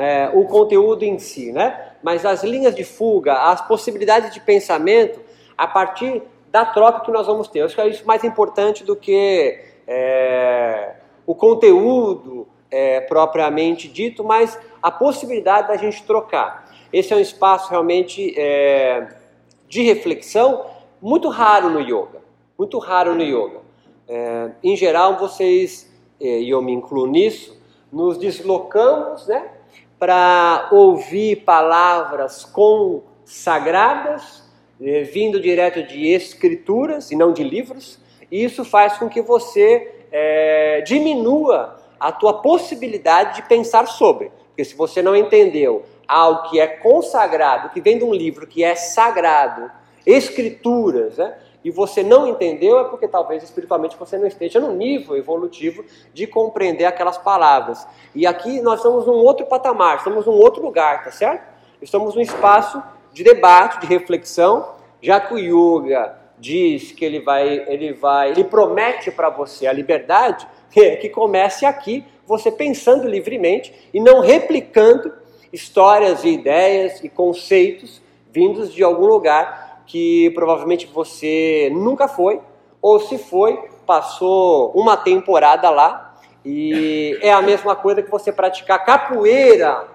é, o conteúdo em si, né? Mas as linhas de fuga, as possibilidades de pensamento a partir da troca que nós vamos ter. Eu acho que é isso mais importante do que é, o conteúdo é, propriamente dito, mas a possibilidade da gente trocar. Esse é um espaço realmente é, de reflexão muito raro no yoga, muito raro no yoga. É, em geral, vocês, é, e eu me incluo nisso, nos deslocamos né, para ouvir palavras consagradas, é, vindo direto de escrituras e não de livros, e isso faz com que você é, diminua a tua possibilidade de pensar sobre. Porque se você não entendeu algo que é consagrado, que vem de um livro que é sagrado, escrituras, né? E você não entendeu, é porque talvez espiritualmente você não esteja no nível evolutivo de compreender aquelas palavras. E aqui nós estamos num outro patamar, estamos num outro lugar, tá certo? Estamos num espaço de debate, de reflexão, já que o yoga diz que ele vai, ele vai, ele promete para você a liberdade, que comece aqui, você pensando livremente e não replicando histórias e ideias e conceitos vindos de algum lugar que provavelmente você nunca foi, ou se foi, passou uma temporada lá, e é a mesma coisa que você praticar capoeira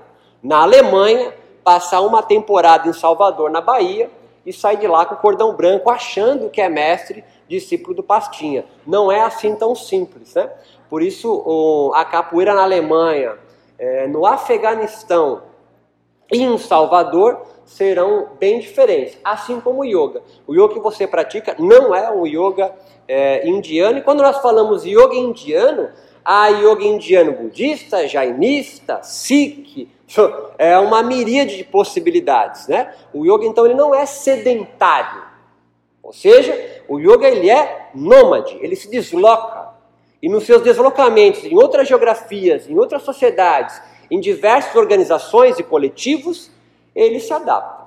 na Alemanha, passar uma temporada em Salvador, na Bahia, e sair de lá com o cordão branco, achando que é mestre, discípulo do Pastinha. Não é assim tão simples, né? Por isso, a capoeira na Alemanha, é, no Afeganistão e em Salvador serão bem diferentes, assim como o yoga. O yoga que você pratica não é um yoga é, indiano, e quando nós falamos yoga indiano, há yoga indiano budista, jainista, sikh, é uma miríade de possibilidades, né? O yoga então ele não é sedentário. Ou seja, o yoga ele é nômade, ele se desloca. E nos seus deslocamentos em outras geografias, em outras sociedades, em diversas organizações e coletivos, ele se adapta.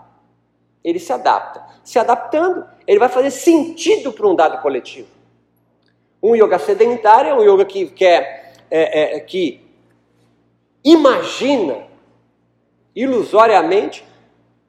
Ele se adapta. Se adaptando, ele vai fazer sentido para um dado coletivo. Um yoga sedentário é um yoga que quer, é, é, que imagina ilusoriamente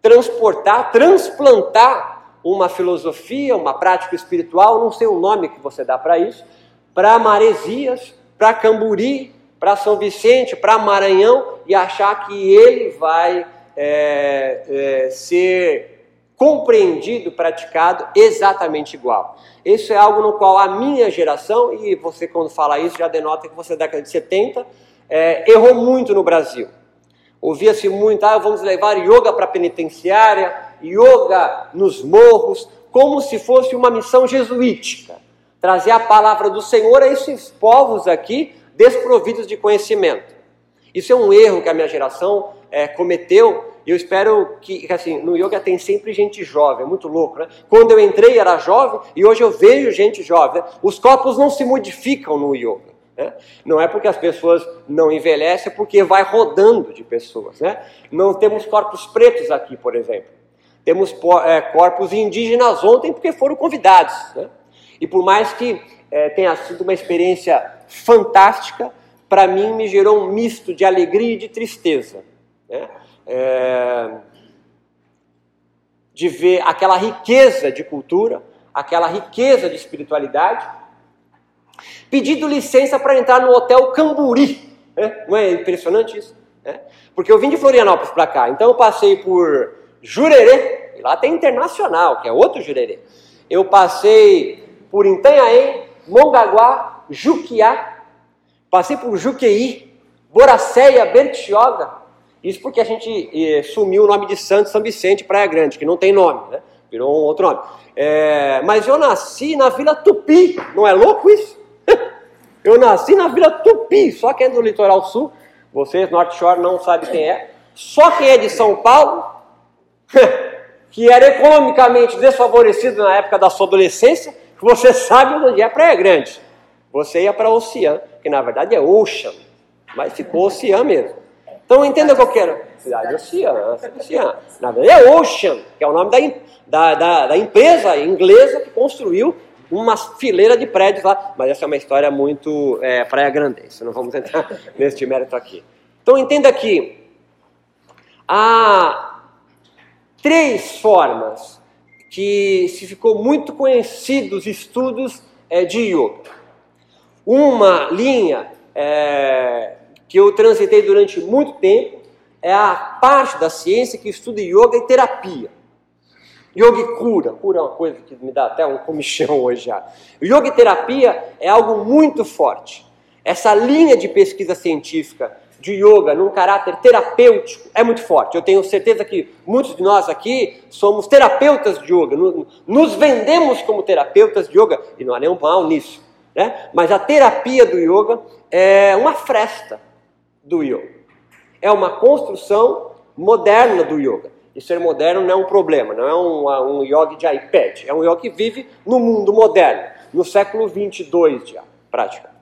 transportar, transplantar uma filosofia, uma prática espiritual, não sei o nome que você dá para isso, para Maresias, para Camburi, para São Vicente, para Maranhão e achar que ele vai é, é, ser compreendido, praticado exatamente igual. Isso é algo no qual a minha geração, e você quando fala isso já denota que você é da década de 70, é, errou muito no Brasil. Ouvia-se muito, ah, vamos levar yoga para a penitenciária, yoga nos morros, como se fosse uma missão jesuítica. Trazer a palavra do Senhor a esses povos aqui desprovidos de conhecimento. Isso é um erro que a minha geração é, cometeu. Eu espero que, assim, no yoga tem sempre gente jovem, é muito louco, né? Quando eu entrei era jovem e hoje eu vejo gente jovem. Né? Os corpos não se modificam no yoga. Né? Não é porque as pessoas não envelhecem, é porque vai rodando de pessoas. Né? Não temos corpos pretos aqui, por exemplo. Temos é, corpos indígenas ontem porque foram convidados. Né? E por mais que é, tenha sido uma experiência fantástica, para mim me gerou um misto de alegria e de tristeza. Né? É, de ver aquela riqueza de cultura, aquela riqueza de espiritualidade, pedindo licença para entrar no hotel Camburi. Né? Não é impressionante isso? É. Porque eu vim de Florianópolis para cá, então eu passei por Jurerê, e lá tem Internacional, que é outro Jurerê. Eu passei por Itanhaém, Mongaguá, Juquiá, passei por Juqueí, Boracéia, Bertioga. Isso porque a gente eh, sumiu o nome de Santo São Vicente, Praia Grande, que não tem nome, né? Virou um outro nome. É, mas eu nasci na Vila Tupi, não é louco isso? Eu nasci na Vila Tupi, só quem é do litoral sul, vocês, Norte Shore, não sabem quem é. Só quem é de São Paulo, que era economicamente desfavorecido na época da sua adolescência, você sabe onde é Praia Grande. Você ia para Ocean, que na verdade é Ocean, mas ficou Ocean mesmo. Então entenda qual que era. Cidade Ocean, Ocean. Na verdade é Ocean, que é o nome da, da, da, da empresa inglesa que construiu uma fileira de prédios lá, mas essa é uma história muito é, praia grandense, não vamos entrar neste mérito aqui. Então entenda que há três formas que se ficou muito conhecido os estudos é, de yoga. Uma linha é, que eu transitei durante muito tempo é a parte da ciência que estuda yoga e terapia. Yoga cura. Cura é uma coisa que me dá até um comichão hoje já. Yoga e terapia é algo muito forte. Essa linha de pesquisa científica de yoga num caráter terapêutico é muito forte. Eu tenho certeza que muitos de nós aqui somos terapeutas de yoga, nos vendemos como terapeutas de yoga, e não há nenhum mal nisso. Né? Mas a terapia do yoga é uma fresta do yoga. É uma construção moderna do yoga. E ser moderno não é um problema, não é um, um yoga de iPad, é um yoga que vive no mundo moderno, no século 22 já, praticamente.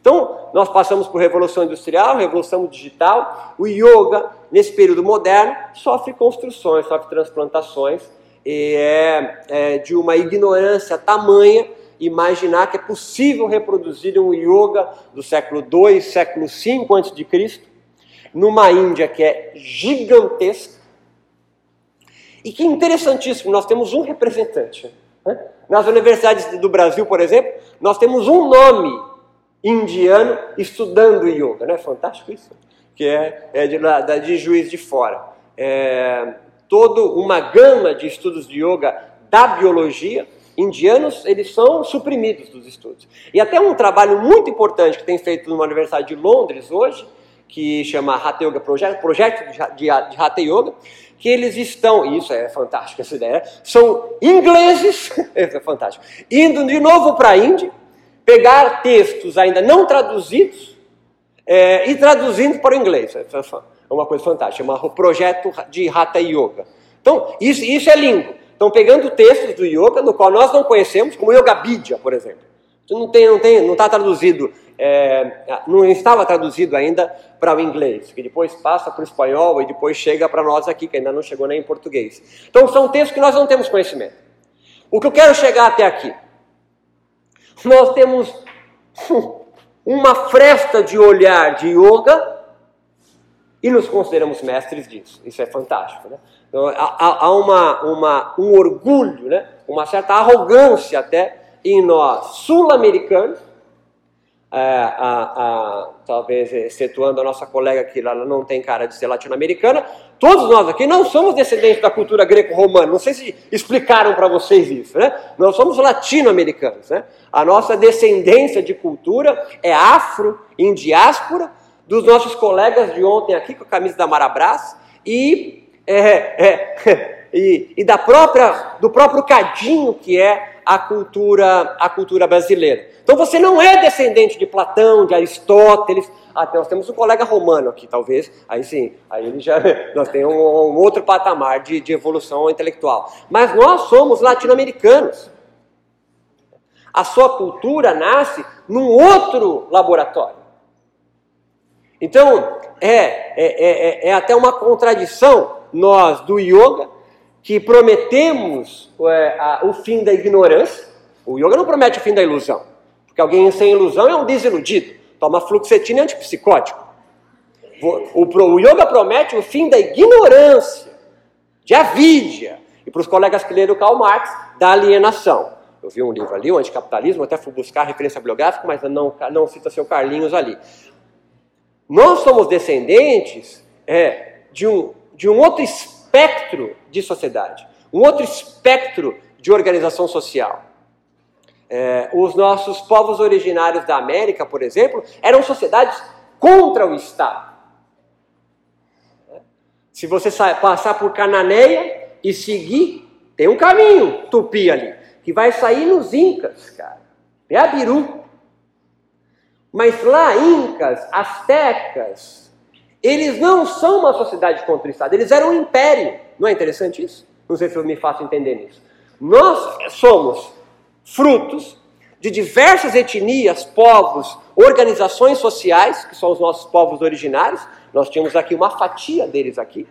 Então, nós passamos por revolução industrial, revolução digital. O yoga, nesse período moderno, sofre construções, sofre transplantações, e é, é de uma ignorância tamanha imaginar que é possível reproduzir um yoga do século II, século V a.C., numa Índia que é gigantesca, e que interessantíssimo, nós temos um representante. Né? Nas universidades do Brasil, por exemplo, nós temos um nome indiano estudando yoga, não é fantástico isso? Que é, é de, de juiz de fora. É, toda uma gama de estudos de yoga da biologia, indianos, eles são suprimidos dos estudos. E até um trabalho muito importante que tem feito numa universidade de Londres hoje, que chama Hatha Yoga Project, projeto de, de, Hatha Yoga, que eles estão, e isso é fantástico essa ideia, são ingleses, isso é fantástico, indo de novo para a Índia, pegar textos ainda não traduzidos é, e traduzindo para o inglês. É uma coisa fantástica, é um projeto de Hatha Yoga. Então, isso, isso é lindo. Estão pegando textos do yoga, no qual nós não conhecemos, como Yoga Bidya, por exemplo. Não tem, não tem, não está traduzido, é, não estava traduzido ainda para o inglês, que depois passa para o espanhol e depois chega para nós aqui, que ainda não chegou nem em português. Então são textos que nós não temos conhecimento. O que eu quero chegar até aqui nós temos uma fresta de olhar de yoga e nos consideramos mestres disso. Isso é fantástico. Né? Então, há, há uma, uma, um orgulho, né? uma certa arrogância até em nós sul-americanos é, a, a, talvez excetuando a nossa colega que ela não tem cara de ser latino-americana, todos nós aqui não somos descendentes da cultura greco-romana. Não sei se explicaram para vocês isso, né? Nós somos latino-americanos, né? A nossa descendência de cultura é afro, em diáspora, dos nossos colegas de ontem aqui com a camisa da Marabras e, é, é, e, e da própria, do próprio cadinho que é a cultura, a cultura brasileira. Então você não é descendente de Platão, de Aristóteles. Até nós temos um colega romano aqui, talvez. Aí sim, aí ele já nós temos um, um outro patamar de, de evolução intelectual. Mas nós somos latino-americanos. A sua cultura nasce num outro laboratório. Então, é, é, é, é até uma contradição nós do yoga que prometemos é, a, o fim da ignorância. O yoga não promete o fim da ilusão, porque alguém sem ilusão é um desiludido. Toma fluoxetina e antipsicótico. O, o, o yoga promete o fim da ignorância, de avidia. E para os colegas que leram Karl Marx, da alienação. Eu vi um livro ali, o Anticapitalismo, até fui buscar referência bibliográfica, mas não, não cita seu Carlinhos ali. Nós somos descendentes é, de, um, de um outro espectro de sociedade, um outro espectro de organização social. É, os nossos povos originários da América, por exemplo, eram sociedades contra o Estado. Se você passar por Cananeia e seguir, tem um caminho tupi ali, que vai sair nos Incas, cara. É a Biru. Mas lá, Incas, Astecas, eles não são uma sociedade Estado, eles eram um império. Não é interessante isso? Não sei se eu me faço entender nisso. Nós somos frutos de diversas etnias, povos, organizações sociais, que são os nossos povos originários. Nós tínhamos aqui uma fatia deles aqui.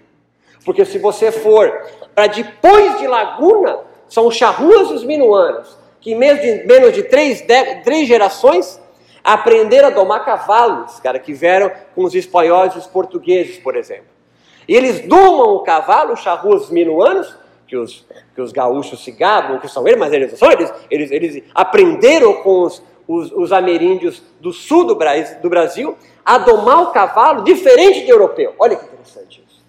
Porque se você for para depois de Laguna, são os charruas e os minuanos, que em menos de, menos de três, de, três gerações aprenderam a domar cavalos, cara, que vieram com os espanhóis e os portugueses, por exemplo. E eles domam o cavalo, os charruas minuanos, que os, que os gaúchos se gabam, que são eles, mas eles são, eles, eles, eles aprenderam com os, os, os ameríndios do sul do, do Brasil a domar o cavalo diferente de europeu. Olha que interessante isso.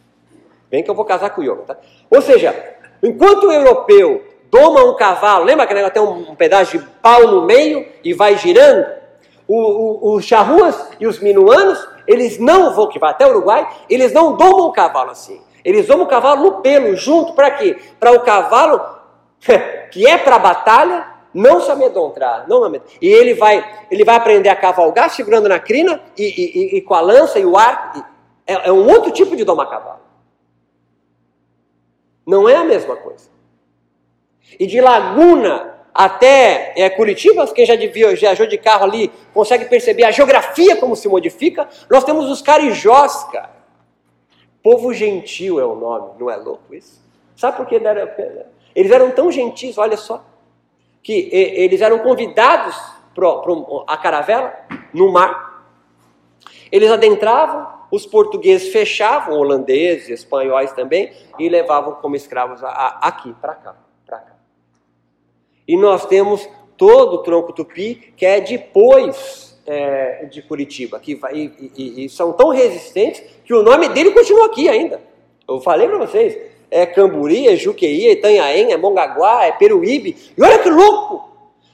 Bem que eu vou casar com o yoga, tá? Ou seja, enquanto o europeu doma um cavalo, lembra que tem um, um pedaço de pau no meio e vai girando? Os charruas e os minuanos, eles não vão, que vai até o Uruguai, eles não domam o cavalo assim. Eles domam o cavalo no pelo, junto, para quê? Para o cavalo, que é para a batalha, não se amedrontar. Não amedrontar. E ele vai, ele vai aprender a cavalgar segurando na crina e, e, e, e com a lança e o arco. É, é um outro tipo de domar cavalo. Não é a mesma coisa. E de Laguna até é, Curitiba, quem já viajou de carro ali consegue perceber a geografia como se modifica. Nós temos os carijós, cara. Povo gentil é o nome, não é louco isso? Sabe por que eles eram tão gentis, olha só, que eles eram convidados para a caravela no mar. Eles adentravam, os portugueses fechavam, holandeses, espanhóis também, e levavam como escravos aqui, para cá. E nós temos todo o tronco tupi que é depois é, de Curitiba, que vai, e, e, e, são tão resistentes que o nome dele continua aqui ainda. Eu falei para vocês, é Camburi, é Juqueí, é Itanhaém, é Mongaguá, é Peruíbe. E olha que louco!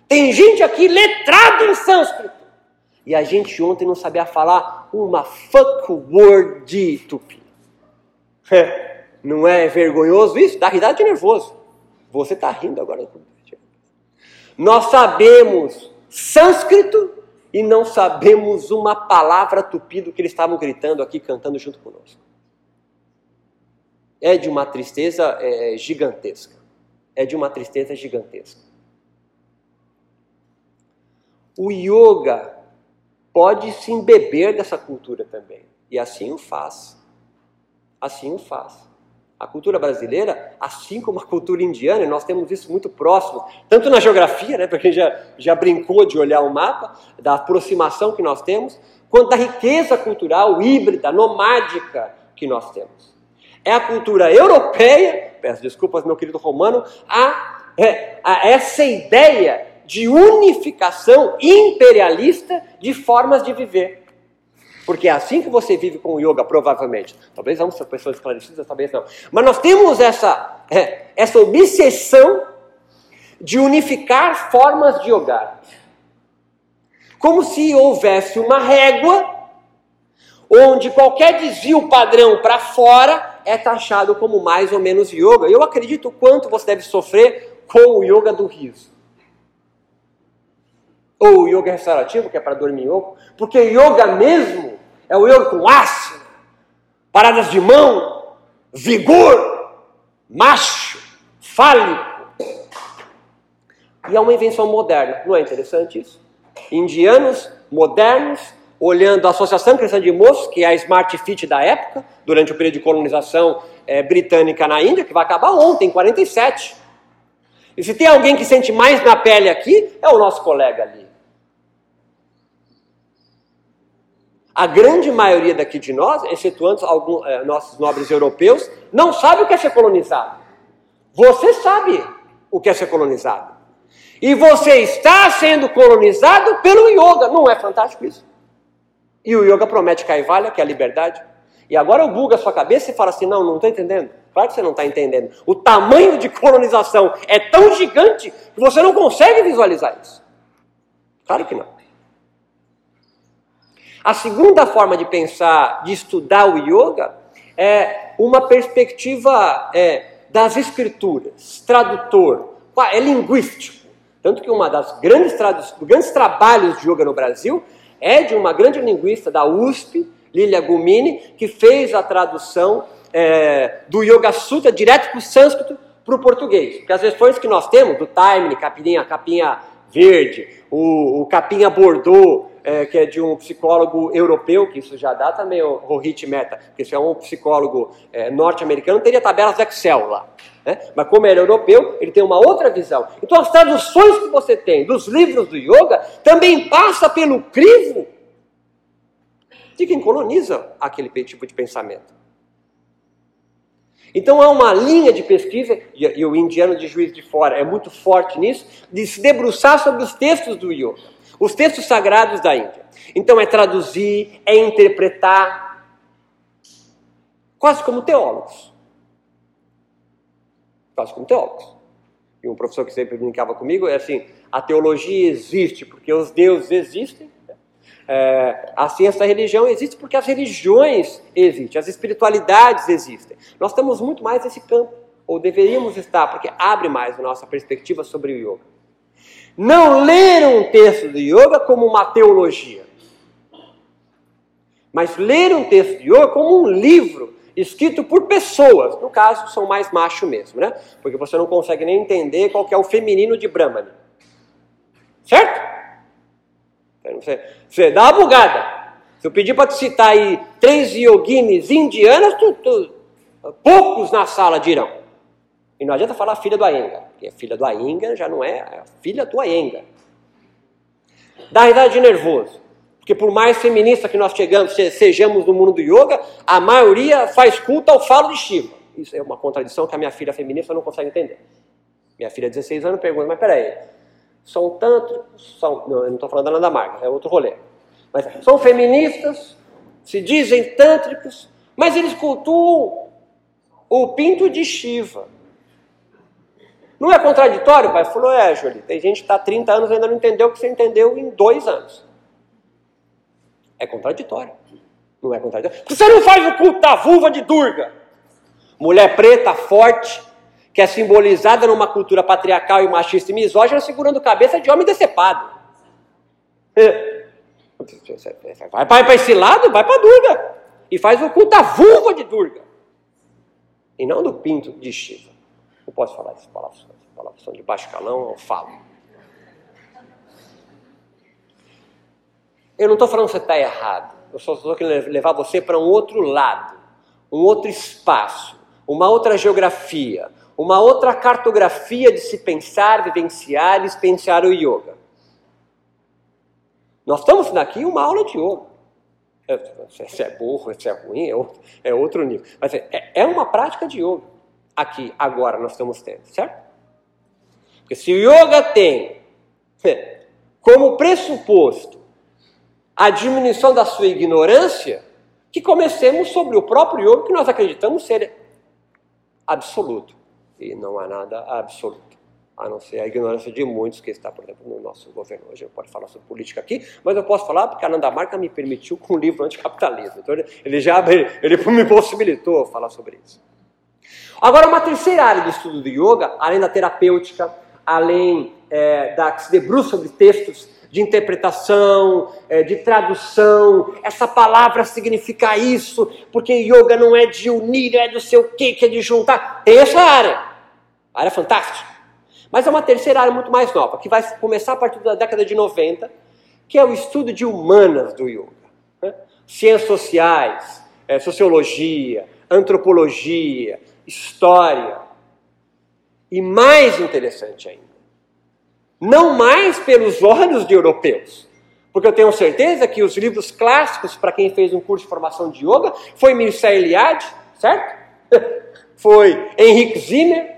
Tem gente aqui letrada em sânscrito. E a gente ontem não sabia falar uma fuck word de tupi. Não é vergonhoso isso? Dá risada de nervoso. Você está rindo agora. Nós sabemos sânscrito e não sabemos uma palavra tupi do que eles estavam gritando aqui, cantando junto conosco. É de uma tristeza é, gigantesca. É de uma tristeza gigantesca. O yoga pode se embeber dessa cultura também. E assim o faz. Assim o faz. A cultura brasileira, assim como a cultura indiana, e nós temos isso muito próximo, tanto na geografia, né, para quem já, já brincou de olhar o mapa, da aproximação que nós temos, quanto da riqueza cultural híbrida, nomádica que nós temos. É a cultura europeia, peço desculpas, meu querido romano, a, é, a essa ideia de unificação imperialista de formas de viver. Porque é assim que você vive com o yoga, provavelmente. Talvez ser pessoas esclarecidas, talvez não. Mas nós temos essa, é, essa obsessão de unificar formas de yoga. Como se houvesse uma régua onde qualquer desvio padrão para fora é taxado como mais ou menos yoga. Eu acredito quanto você deve sofrer com o yoga do riso. Ou o yoga restaurativo, que é para dormir oco. Porque yoga mesmo é o yoga com ácido, paradas de mão, vigor, macho, fálico. E é uma invenção moderna, não é interessante isso? Indianos modernos, olhando a Associação Cristã de Moços, que é a Smart Fit da época, durante o período de colonização é, britânica na Índia, que vai acabar ontem, em 47. E se tem alguém que sente mais na pele aqui, é o nosso colega ali. A grande maioria daqui de nós, excetuando alguns é, nossos nobres europeus, não sabe o que é ser colonizado. Você sabe o que é ser colonizado. E você está sendo colonizado pelo yoga. Não é fantástico isso? E o yoga promete Kaivalya, que é a liberdade. E agora eu bugo a sua cabeça e fala assim: não, não estou entendendo. Claro que você não está entendendo. O tamanho de colonização é tão gigante que você não consegue visualizar isso. Claro que não. A segunda forma de pensar, de estudar o yoga, é uma perspectiva é, das escrituras, tradutor, é linguístico. Tanto que uma das grandes, grandes trabalhos de yoga no Brasil é de uma grande linguista da USP, Lilia Gumini, que fez a tradução é, do Yoga Sutra direto para o sânscrito para o português. Porque as versões que nós temos, do Time, capinha, capinha verde, o, o capinha Bordeaux, é, que é de um psicólogo europeu, que isso já dá também o Rohit Meta, porque se é um psicólogo é, norte-americano, teria tabelas Excel lá. Né? Mas como ele é europeu, ele tem uma outra visão. Então as traduções que você tem dos livros do yoga também passa pelo crivo de quem coloniza aquele tipo de pensamento. Então há uma linha de pesquisa, e, o indiano de juiz de fora é muito forte nisso, de se debruçar sobre os textos do yoga, os textos sagrados da Índia. Então é traduzir, é interpretar, quase como teólogos. Quase como teólogos. E um professor que sempre brincava comigo é assim: a teologia existe porque os deuses existem, é, a ciência da religião existe porque as religiões existem, as espiritualidades existem. Nós estamos muito mais nesse campo, ou deveríamos estar, porque abre mais a nossa perspectiva sobre o yoga. Não ler um texto do yoga como uma teologia, mas ler um texto de yoga como um livro escrito por pessoas. No caso, são mais macho mesmo, né? Porque você não consegue nem entender qual é o feminino de Brahmani. Certo? Você, você dá uma bugada. Se eu pedir para te citar aí três yoginis indianas, tu, tu, poucos na sala dirão. E não adianta falar filha do Aenga, porque filha do Aenga já não é, é filha do Aenga. Dá risada de nervoso. Porque por mais feminista que nós chegamos, sejamos no mundo do yoga, a maioria faz culto ao falo de Shiva. Isso é uma contradição que a minha filha feminista não consegue entender. Minha filha de 16 anos pergunta, mas peraí, são tântricos, são, não, eu não estou falando da Nanda Marga, é outro rolê. Mas são feministas, se dizem tântricos, mas eles cultuam o pinto de Shiva. Não é contraditório, pai? Falou, é, Jolie, tem gente que está há 30 anos e ainda não entendeu o que você entendeu em dois anos. É contraditório. Não é contraditório. Você não faz o culto da vulva de Durga. Mulher preta, forte, que é simbolizada numa cultura patriarcal e machista e misógina, segurando cabeça de homem decepado. Vai para esse lado, vai para Durga. E faz o culto da vulva de Durga. E não do pinto de Shiva. Posso falar essas palavras. Palavras são de baixo calão, eu falo. Eu não estou falando que você está errado. Eu só estou querendo levar você para um outro lado, um outro espaço, uma outra geografia, uma outra cartografia de se pensar, vivenciar experienciar o yoga. Nós estamos aqui uma aula de yoga. Se é burro, se é ruim, é outro, é outro nível. Mas é, é uma prática de yoga. Aqui, agora, nós estamos tendo, certo? Porque se o yoga tem como pressuposto a diminuição da sua ignorância, que comecemos sobre o próprio yoga que nós acreditamos ser absoluto e não há nada absoluto, a não ser a ignorância de muitos que está, por exemplo, no nosso governo hoje. Eu posso falar sobre política aqui, mas eu posso falar porque a Nanda Marca me permitiu com o livro Anticapitalismo. Então ele já ele me possibilitou falar sobre isso. Agora, uma terceira área do estudo do yoga, além da terapêutica, além é, da que se debruça sobre textos de interpretação, é, de tradução. Essa palavra significa isso, porque yoga não é de unir, é do seu que, que é de juntar. Tem essa área. A área fantástica. Mas é uma terceira área muito mais nova, que vai começar a partir da década de 90, que é o estudo de humanas do yoga. Né? Ciências sociais, é, sociologia, antropologia, história. E mais interessante ainda, não mais pelos olhos de europeus. Porque eu tenho certeza que os livros clássicos, para quem fez um curso de formação de yoga, foi Mircea Eliade, certo? foi Henrique Zimmer,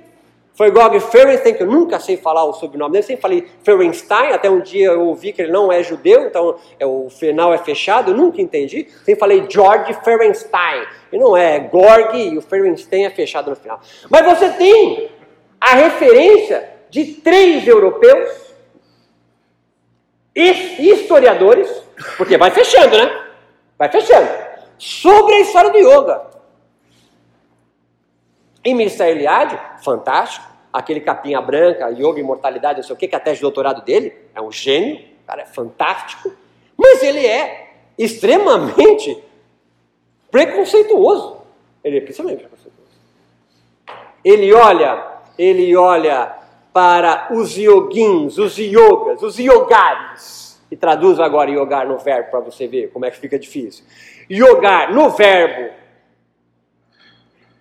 foi Gog Ferenstein, que eu nunca sei falar o sobrenome dele, sempre falei Ferenstein, até um dia eu ouvi que ele não é judeu, então é, o final é fechado, eu nunca entendi. Sempre falei George Ferenstein, e não é, é Gorg e o Ferenstein é fechado no final. Mas você tem a referência de três europeus historiadores, porque vai fechando, né? Vai fechando. Sobre a história do yoga. E Mircea Eliade, fantástico, aquele capinha branca, yoga, imortalidade, não sei o que, que é a tese de doutorado dele, é um gênio, cara é fantástico, mas ele é extremamente preconceituoso. Ele é extremamente preconceituoso. Ele olha, ele olha para os yoguins, os yogas, os yogares. E traduz agora yogar no verbo para você ver como é que fica difícil. Yogar no verbo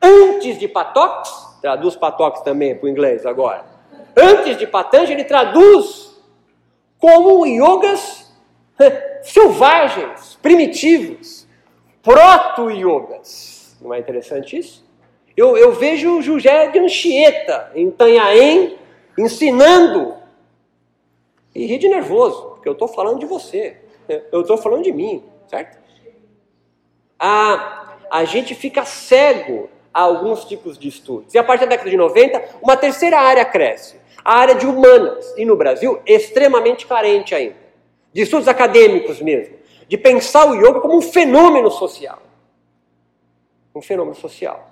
antes de patox, traduz patox também para o inglês agora. Antes de patanjali, ele traduz como yogas selvagens, primitivos, proto-yogas. Não é interessante isso? Eu, eu vejo José de Anchieta, em Tanhaém, ensinando. E ri de nervoso, porque eu estou falando de você. Eu estou falando de mim, certo? A, a gente fica cego a alguns tipos de estudos. E a partir da década de 90, uma terceira área cresce. A área de humanas. E no Brasil, extremamente carente ainda. De estudos acadêmicos mesmo. De pensar o yoga como um fenômeno social. Um fenômeno social.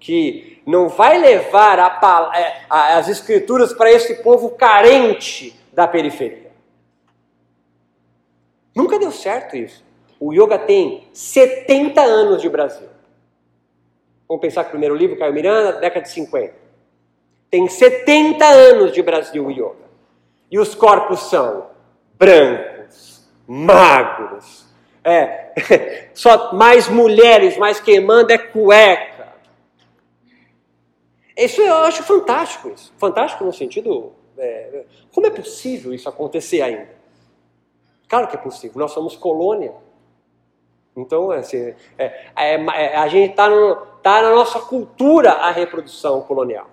Que não vai levar a, é, a, as escrituras para esse povo carente da periferia. Nunca deu certo isso. O yoga tem 70 anos de Brasil. Vamos pensar que o primeiro livro, Caio Miranda, década de 50. Tem 70 anos de Brasil yoga. E os corpos são brancos, magros, é, só mais mulheres, mais queimando é cueca. Isso eu acho fantástico, isso. Fantástico no sentido. É, como é possível isso acontecer ainda? Claro que é possível, nós somos colônia. Então, assim, é, é, é, a gente está tá na nossa cultura a reprodução colonial.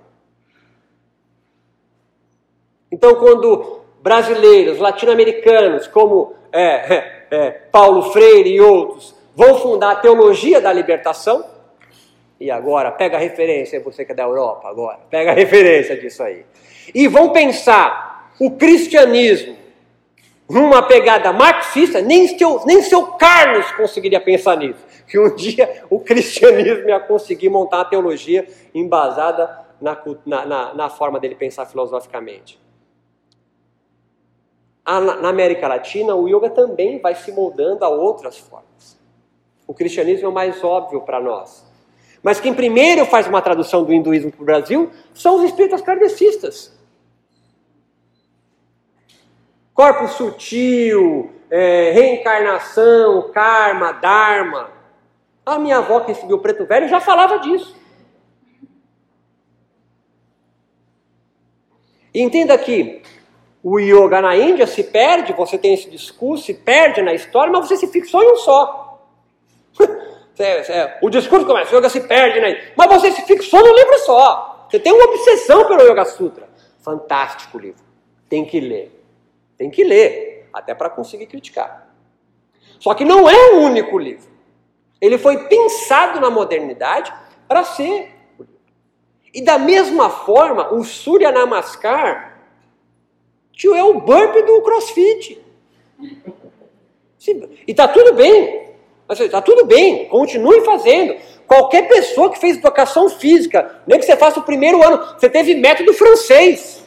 Então, quando brasileiros, latino-americanos, como é, é, é, Paulo Freire e outros, vão fundar a teologia da libertação, e agora, pega a referência, você que é da Europa agora, pega a referência disso aí. E vão pensar o cristianismo numa pegada marxista, nem seu, nem seu Carlos conseguiria pensar nisso. Que um dia o cristianismo ia conseguir montar uma teologia embasada na, na, na forma dele pensar filosoficamente. na América Latina, o yoga também vai se moldando a outras formas. O cristianismo é o mais óbvio para nós. Mas quem primeiro faz uma tradução do hinduísmo para o Brasil são os espíritas kardecistas. Corpo sutil, é, reencarnação, karma, dharma. A minha avó que recebeu o preto velho já falava disso. Entenda que o yoga na Índia se perde, você tem esse discurso, se perde na história, mas você se fixou em um só. o discurso começa, o yoga se perde na Índia, mas você se fixou no livro só. Você tem uma obsessão pelo Yoga Sutra. Fantástico livro. Tem que ler. Tem que ler, até para conseguir criticar. Só que não é o único livro. Ele foi pensado na modernidade para ser. E da mesma forma, o Surya Namaskar é o burp do crossfit. E está tudo bem. Está tudo bem, continue fazendo. Qualquer pessoa que fez educação física, nem que você faça o primeiro ano, você teve método francês.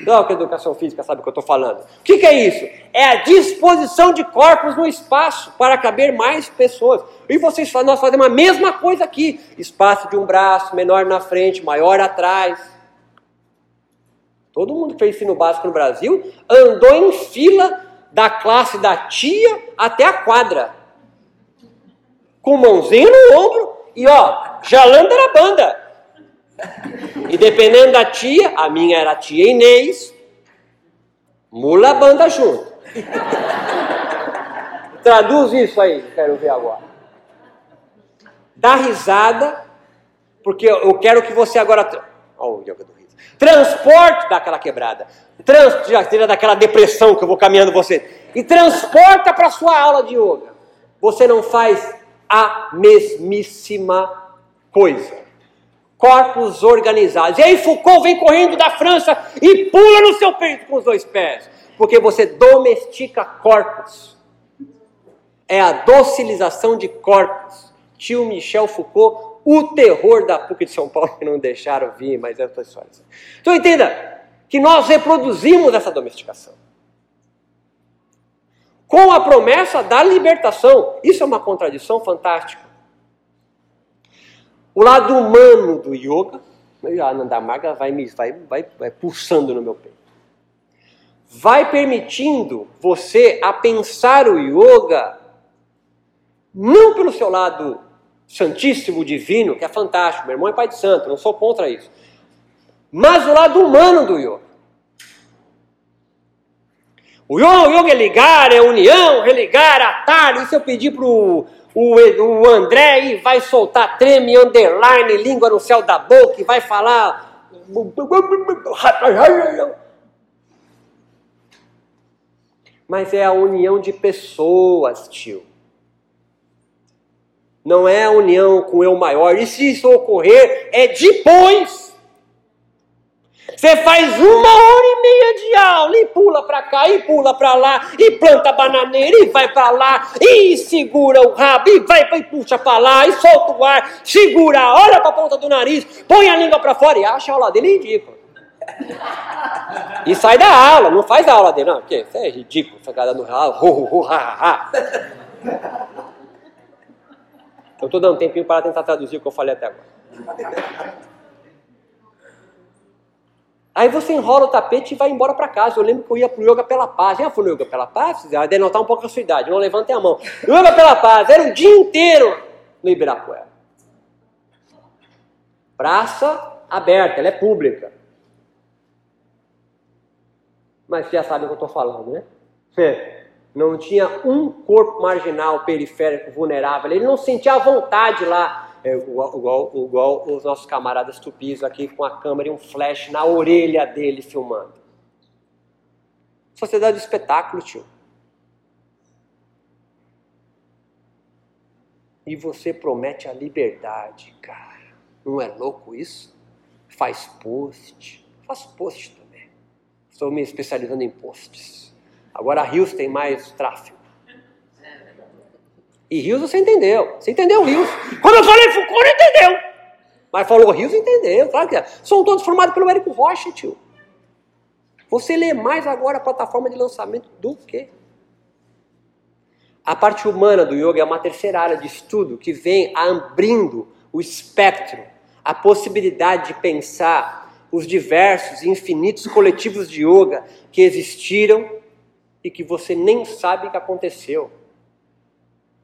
Não, que educação física sabe o que eu estou falando. O que, que, é isso? É a disposição de corpos no espaço para caber mais pessoas. E vocês nós fazemos a mesma coisa aqui: espaço de um braço, menor na frente, maior atrás. Todo mundo que fez ensino básico no Brasil andou em fila da classe da tia até a quadra. Com mãozinha no ombro e ó, jalando a banda. E dependendo da tia, a minha era a tia Inês, mula banda junto. Traduz isso aí, quero ver agora. Dá risada, porque eu quero que você agora. Olha o do riso. Transporte daquela quebrada. Trans, tira daquela depressão que eu vou caminhando você. E transporta para sua aula de yoga. Você não faz a mesmíssima coisa corpos organizados. E aí Foucault vem correndo da França e pula no seu peito com os dois pés, porque você domestica corpos. É a docilização de corpos. Tio Michel Foucault, o terror da PUC de São Paulo, que não deixaram vir, mas é outra história. Então entenda que nós reproduzimos essa domesticação. Com a promessa da libertação. Isso é uma contradição fantástica. O lado humano do yoga, a Anandamarga vai, vai, vai, vai pulsando no meu peito. Vai permitindo você a pensar o yoga não pelo seu lado santíssimo, divino, que é fantástico, meu irmão é pai de santo, não sou contra isso. Mas o lado humano do yoga. O yoga, o yoga é ligar, é união, religar, atalho. Isso eu pedi para o o, André e vai soltar treme, underline, língua no céu da boca e vai falar. Mas é a união de pessoas, tio. Não é a união com eu maior. E se isso ocorrer, é depois. Você faz uma hora e meia de aula e pula para cá e pula para lá e planta bananeira e vai para lá e segura o rabo e vai e puxa para lá e solta o ar, segura, olha para a ponta do nariz, põe a língua para fora e acha a aula dele ridículo. E sai da aula, não faz a aula dele, não, porque isso é ridículo, ficar dando aula. Eu estou dando um tempinho para tentar traduzir o que eu falei até agora. Aí você enrola o tapete e vai embora para casa. Eu lembro que eu ia pro Yoga pela Paz. Já foi no Yoga pela Paz? Vai denotar um pouco a sua idade. Não levantem a mão. Yoga pela Paz. Era o dia inteiro no Ibirapuera. Praça aberta, ela é pública. Mas já sabe o que eu estou falando, né? Não tinha um corpo marginal, periférico, vulnerável. Ele não sentia a vontade lá é, igual, igual, os nossos camaradas tupis aqui com a câmera e um flash na orelha dele filmando. Sociedade do espetáculo, tio. E você promete a liberdade, cara. Não é louco isso? Faz post. Faço post também. Estou me especializando em posts. Agora a Rios tem mais tráfego. E Rios você entendeu. Você entendeu Rios. Quando eu falei Foucault, não entendeu. Mas falou Rios, entendeu. Claro que é. São todos formados pelo Érico Rocha, tio. Você lê mais agora a plataforma de lançamento do que? A parte humana do yoga é uma terceira área de estudo que vem abrindo o espectro, a possibilidade de pensar os diversos e infinitos coletivos de yoga que existiram e que você nem sabe que aconteceu.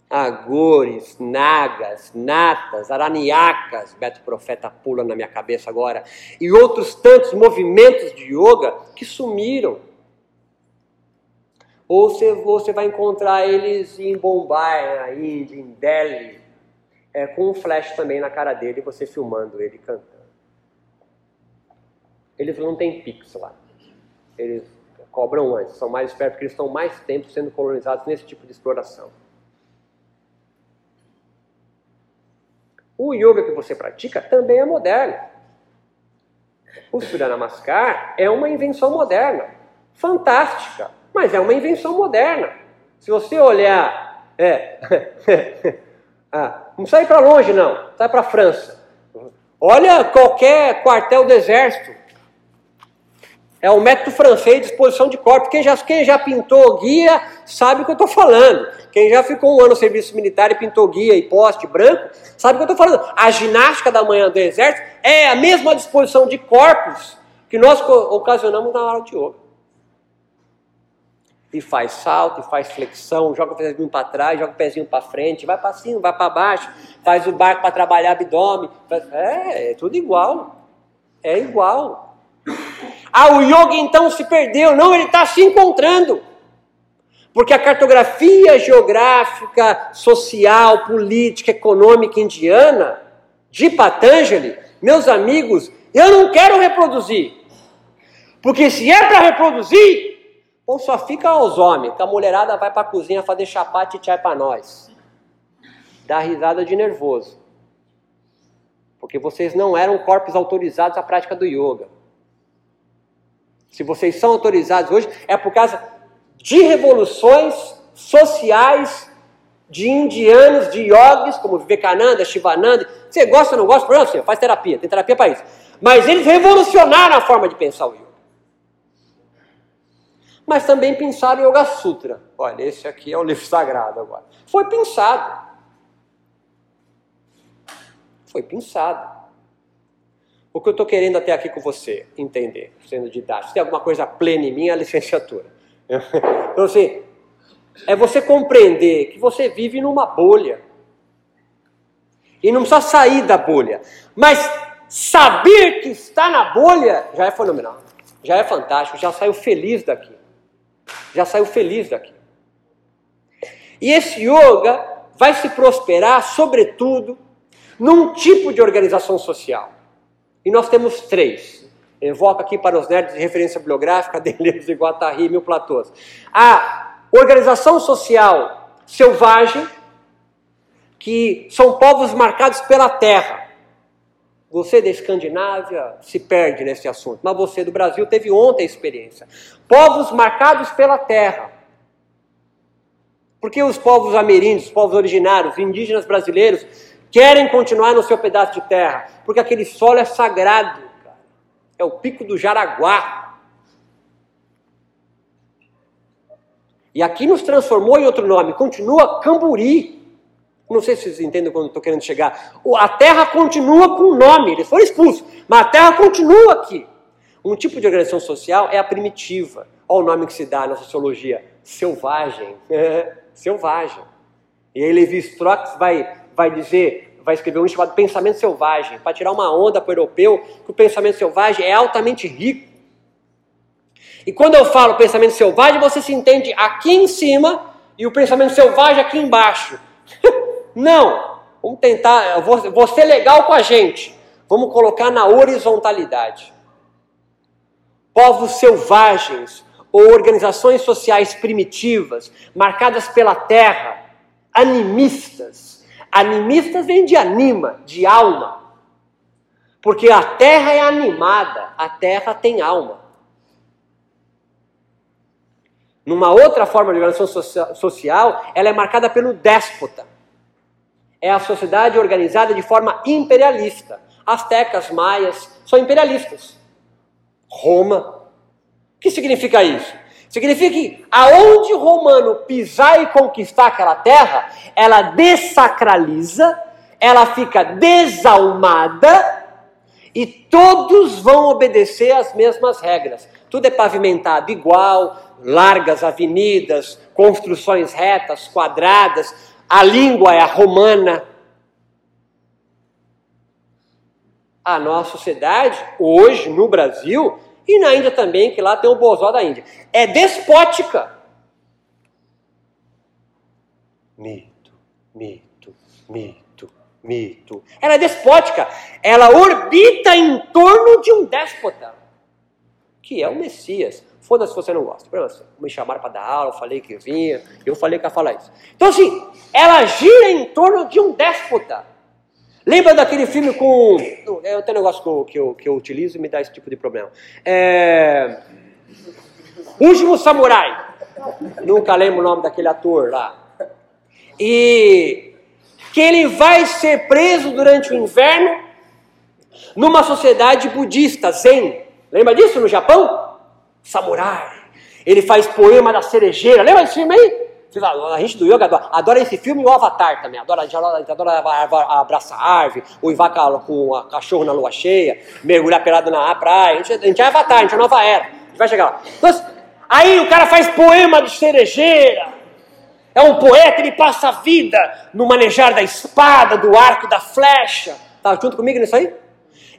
Agores, Nagas, Natas, Araniacas, Beto Profeta pula na minha cabeça agora, e outros tantos movimentos de yoga que sumiram. Ou você, você vai encontrar eles em Bombay, na Índia, em Delhi, é, com um flash também na cara dele, você filmando ele cantando. Eles não têm pix lá. Eles cobram antes, são mais espertos porque eles estão mais tempo sendo colonizados nesse tipo de exploração. O yoga que você pratica também é moderno. O Surya Namaskar é uma invenção moderna, fantástica, mas é uma invenção moderna. Se você olhar, é, ah, não sai para longe não, sai para a França. Olha qualquer quartel do exército, é o método francês de exposição de corpo. Quem já, quem já pintou guia sabe o que eu estou falando. Quem já ficou um ano no serviço militar e pintou guia e poste branco, sabe o que eu estou falando. A ginástica da manhã do exército é a mesma disposição de corpos que nós ocasionamos na aula de yoga. E faz salto, e faz flexão, joga o pezinho para trás, joga o pezinho para frente, vai para cima, vai para baixo, faz o barco para trabalhar abdômen. É, é tudo igual. É igual. Ah, o yoga então se perdeu. Não, ele está se encontrando. Porque a cartografia geográfica, social, política, econômica indiana de Patanjali, meus amigos, eu não quero reproduzir. Porque se é para reproduzir, ou só fica aos homens, que a mulherada vai para a cozinha fazer chapate e chai para nós. Dá risada de nervoso. Porque vocês não eram corpos autorizados à prática do yoga se vocês são autorizados hoje, é por causa de revoluções sociais de indianos, de yogis, como Vivekananda, Shivananda. Você gosta ou não gosta? Problema, você faz terapia, tem terapia para isso. Mas eles revolucionaram a forma de pensar o yoga. Mas também pensaram o Yoga Sutra. Olha, esse aqui é o livro sagrado agora. Foi pensado. Foi pensado. O que eu estou querendo até aqui com você entender, sendo didático, se tem alguma coisa plena em mim, é a licenciatura. Então, assim, é você compreender que você vive numa bolha. E não precisa sair da bolha. Mas saber que está na bolha já é fenomenal. Já é fantástico, já saiu feliz daqui. Já saiu feliz daqui. E esse yoga vai se prosperar, sobretudo, num tipo de organização social. E nós temos três. Evoco aqui para os nerds de referência bibliográfica, Deleuze, Guattari, Mil Platôs. A organização social selvagem, que são povos marcados pela terra. Você da Escandinávia se perde nesse assunto, mas você do Brasil teve ontem a experiência. Povos marcados pela terra. Porque os povos ameríndios, os povos originários, indígenas brasileiros, querem continuar no seu pedaço de terra, porque aquele solo é sagrado. Cara. É o pico do Jaraguá. E aqui nos transformou em outro nome, continua Camburi. Não sei se vocês entendem quando estou querendo chegar. A terra continua com o nome, eles foram expulsos, mas a terra continua aqui. Um tipo de organização social é a primitiva. Olha o nome que se dá na sociologia: selvagem. selvagem. E aí Levi Strauss vai, vai dizer, vai escrever um chamado Pensamento Selvagem, para tirar uma onda para o europeu que o pensamento selvagem é altamente rico. E quando eu falo pensamento selvagem, você se entende aqui em cima e o pensamento selvagem aqui embaixo. Não! Vamos tentar, vou ser legal com a gente. Vamos colocar na horizontalidade. Povos selvagens ou organizações sociais primitivas, marcadas pela terra, animistas. Animistas vem de anima, de alma. Porque a terra é animada, a terra tem alma. Numa outra forma de organização social, ela é marcada pelo déspota. É a sociedade organizada de forma imperialista. Astecas, maias são imperialistas. Roma, que significa isso? Significa que aonde o romano pisar e conquistar aquela terra, ela desacraliza, ela fica desalmada e todos vão obedecer às mesmas regras. Tudo é pavimentado igual, largas avenidas, construções retas, quadradas, a língua é a romana. A nossa sociedade, hoje no Brasil, e na Índia também, que lá tem o bozó da Índia. É despótica. Mito, mito, mito, mito. Ela é despótica. Ela orbita em torno de um déspota, que é o Messias. Foda-se se você não gosta. Me chamaram para dar aula, falei que vinha, eu falei que ia falar isso. Então, assim, ela gira em torno de um déspota. Lembra daquele filme com. Eu tenho um negócio que eu, que eu, que eu utilizo e me dá esse tipo de problema. É... Último Samurai. Nunca lembro o nome daquele ator lá. E que ele vai ser preso durante o inverno numa sociedade budista, zen. Lembra disso no Japão? Samurai. Ele faz poema da cerejeira. Lembra desse filme aí? A gente do yoga adora, adora esse filme e o Avatar também. Adora, adora, adora abraçar árvore, uivar com a cachorro na lua cheia, mergulhar pelado na praia. A gente, a gente é Avatar, a gente é nova era. A gente vai chegar lá. Então, aí o cara faz poema de cerejeira. É um poeta, ele passa a vida no manejar da espada, do arco, da flecha. Tá junto comigo nisso aí?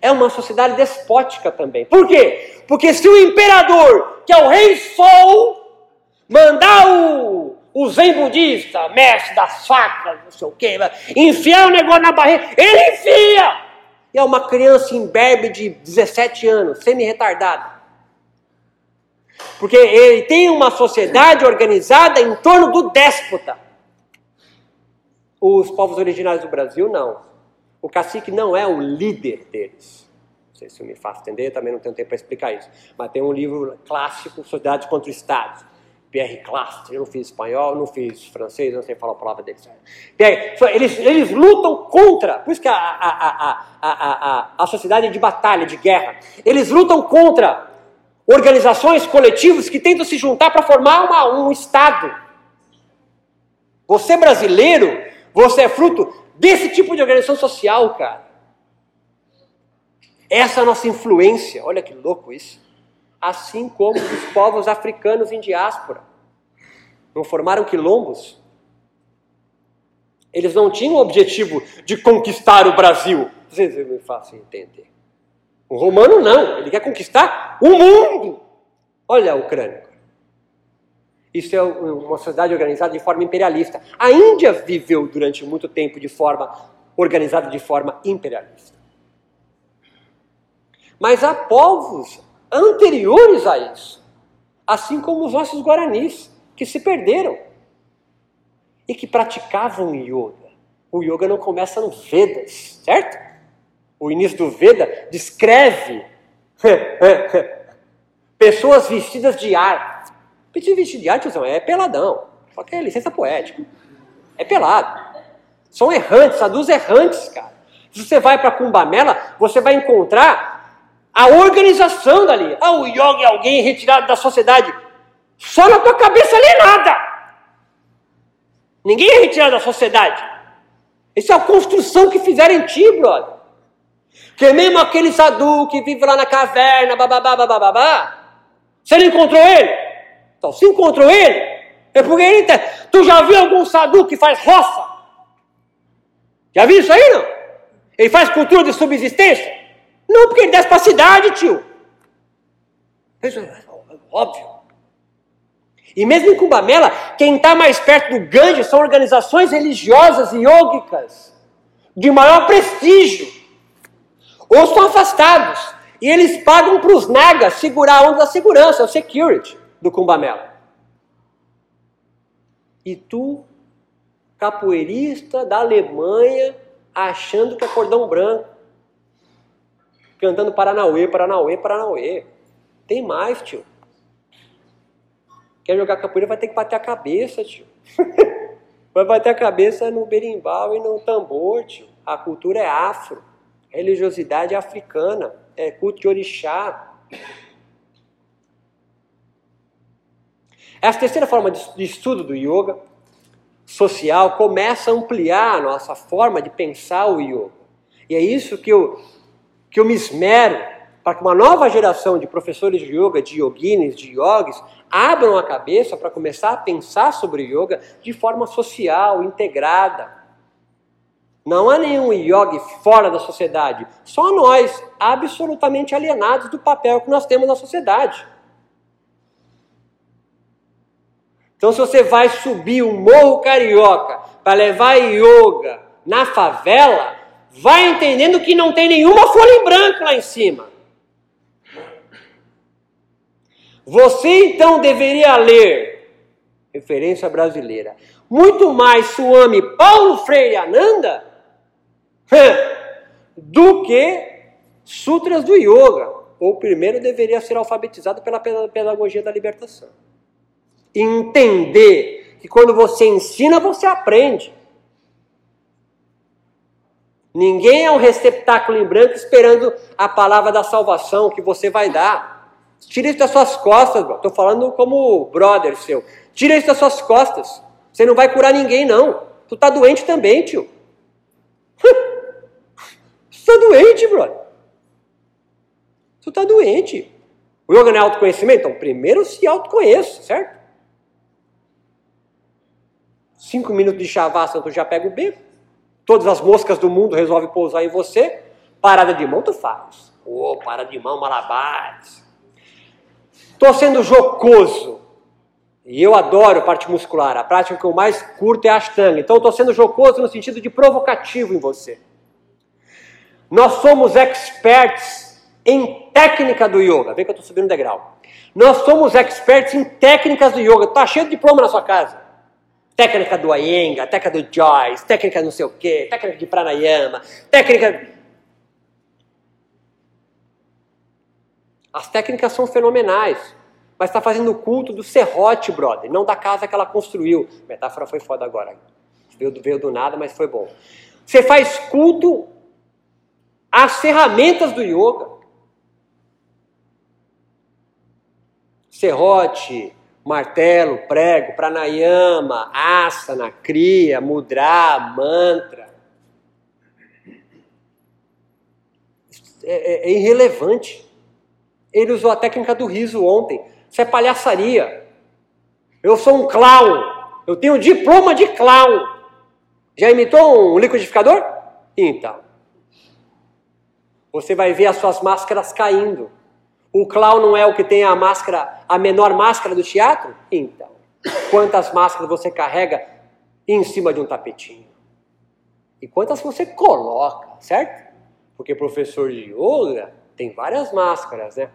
É uma sociedade despótica também. Por quê? Porque se o imperador, que é o rei Sol, mandar o o zen budista, mestre das facas, não sei o quê, enfiar o negócio na barriga, ele enfia! E é uma criança imberbe de 17 anos, semi-retardada. Porque ele tem uma sociedade organizada em torno do déspota. Os povos originários do Brasil, não. O cacique não é o líder deles. Não sei se eu me faço entender, também não tenho tempo para explicar isso. Mas tem um livro clássico, Sociedade contra o Estado Pierre Clastre, eu não fiz espanhol, não fiz francês, não sei falar a palavra deles. Eles, eles lutam contra, por isso que a, a, a, a, a, sociedade é de batalha, de guerra, eles lutam contra organizações, coletivos que tentam se juntar para formar uma, um Estado. Você brasileiro, você é fruto desse tipo de organização social, cara. Essa é a nossa influência, olha que louco isso assim como os povos africanos em diáspora. Não formaram quilombos? Eles não tinham o objetivo de conquistar o Brasil. Vocês me fazem entender. O romano não, ele quer conquistar o mundo. Olha a Ucrânia. Isso é uma sociedade organizada de forma imperialista. A Índia viveu durante muito tempo de forma organizada de forma imperialista. Mas há povos anteriores a isso, assim como os nossos guaranis, que se perderam e que praticavam yoga. O yoga não começa no Vedas, certo? O início do Veda descreve pessoas vestidas de ar. Vestido vestido de ar, tiozão, é peladão. Só que é licença poética. É pelado. São errantes, sadhus errantes, cara. Se você vai para Kumbamela, você vai encontrar a organização dali. Ah, o yoga é alguém retirado da sociedade. Só na tua cabeça ali nada. Ninguém é retirado da sociedade. Isso é a construção que fizeram em ti, brother. Que mesmo aquele sadhu que vive lá na caverna, bababá, bababá, você não encontrou ele? Então, se encontrou ele, é porque ele tem. Tu já viu algum sadhu que faz roça? Já viu isso aí, não? Ele faz cultura de subsistência? Não, porque ele desce para a cidade, tio. Isso é óbvio. E mesmo em Cumbamela, quem está mais perto do Ganges são organizações religiosas e yogicas de maior prestígio. Ou são afastados. E eles pagam para os nagas segurar a onda da segurança, o security do Cumbamela. E tu, capoeirista da Alemanha, achando que é cordão branco, cantando Paranauê, Paranauê, Paranauê. Tem mais, tio. Quer jogar capoeira, vai ter que bater a cabeça, tio. vai bater a cabeça no berimbau e no tambor, tio. A cultura é afro. A religiosidade é africana. É culto de orixá. Essa terceira forma de estudo do yoga social começa a ampliar a nossa forma de pensar o yoga. E é isso que eu, que eu me esmero para que uma nova geração de professores de yoga, de yoginis, de yogis, abram a cabeça para começar a pensar sobre yoga de forma social, integrada. Não há nenhum yogi fora da sociedade, só nós, absolutamente alienados do papel que nós temos na sociedade. Então, se você vai subir um morro carioca para levar yoga na favela, vai entendendo que não tem nenhuma folha em branco lá em cima. Você então deveria ler, referência brasileira, muito mais Suami Paulo Freire Ananda do que Sutras do Yoga. Ou primeiro deveria ser alfabetizado pela pedagogia da libertação. Entender que quando você ensina, você aprende. Ninguém é um receptáculo em branco esperando a palavra da salvação que você vai dar. Tira isso das suas costas, Estou falando como brother seu. Tira isso das suas costas. Você não vai curar ninguém, não. Tu tá doente também, tio. tu tá doente, brother. Tu tá doente. O yoga não é autoconhecimento? Então, primeiro se autoconheço, certo? Cinco minutos de shavasana, tu já pega o beco. Todas as moscas do mundo resolvem pousar em você. Parada de mão, tu faz. Ô, oh, parada de mão, malabares. Estou sendo jocoso. E eu adoro parte muscular. A prática que eu mais curto é a Ashtanga. Então estou sendo jocoso no sentido de provocativo em você. Nós somos experts em técnica do yoga. Vê que eu estou subindo degrau. Nós somos experts em técnicas do yoga. Está cheio de diploma na sua casa. Técnica do Iyengar, técnica do Joyce, técnica não sei o quê, técnica de pranayama, técnica As técnicas são fenomenais, mas está fazendo o culto do serrote, brother, não da casa que ela construiu. Metáfora foi foda agora. Veio, veio do nada, mas foi bom. Você faz culto às ferramentas do yoga. Serrote, martelo, prego, pranayama, asana, kriya, mudra, mantra. É, é, é irrelevante. Ele usou a técnica do riso ontem. Isso é palhaçaria. Eu sou um clown. Eu tenho diploma de clown. Já imitou um liquidificador? Então. Você vai ver as suas máscaras caindo. O clown não é o que tem a máscara, a menor máscara do teatro? Então. quantas máscaras você carrega em cima de um tapetinho. E quantas você coloca, certo? Porque professor de yoga tem várias máscaras, né?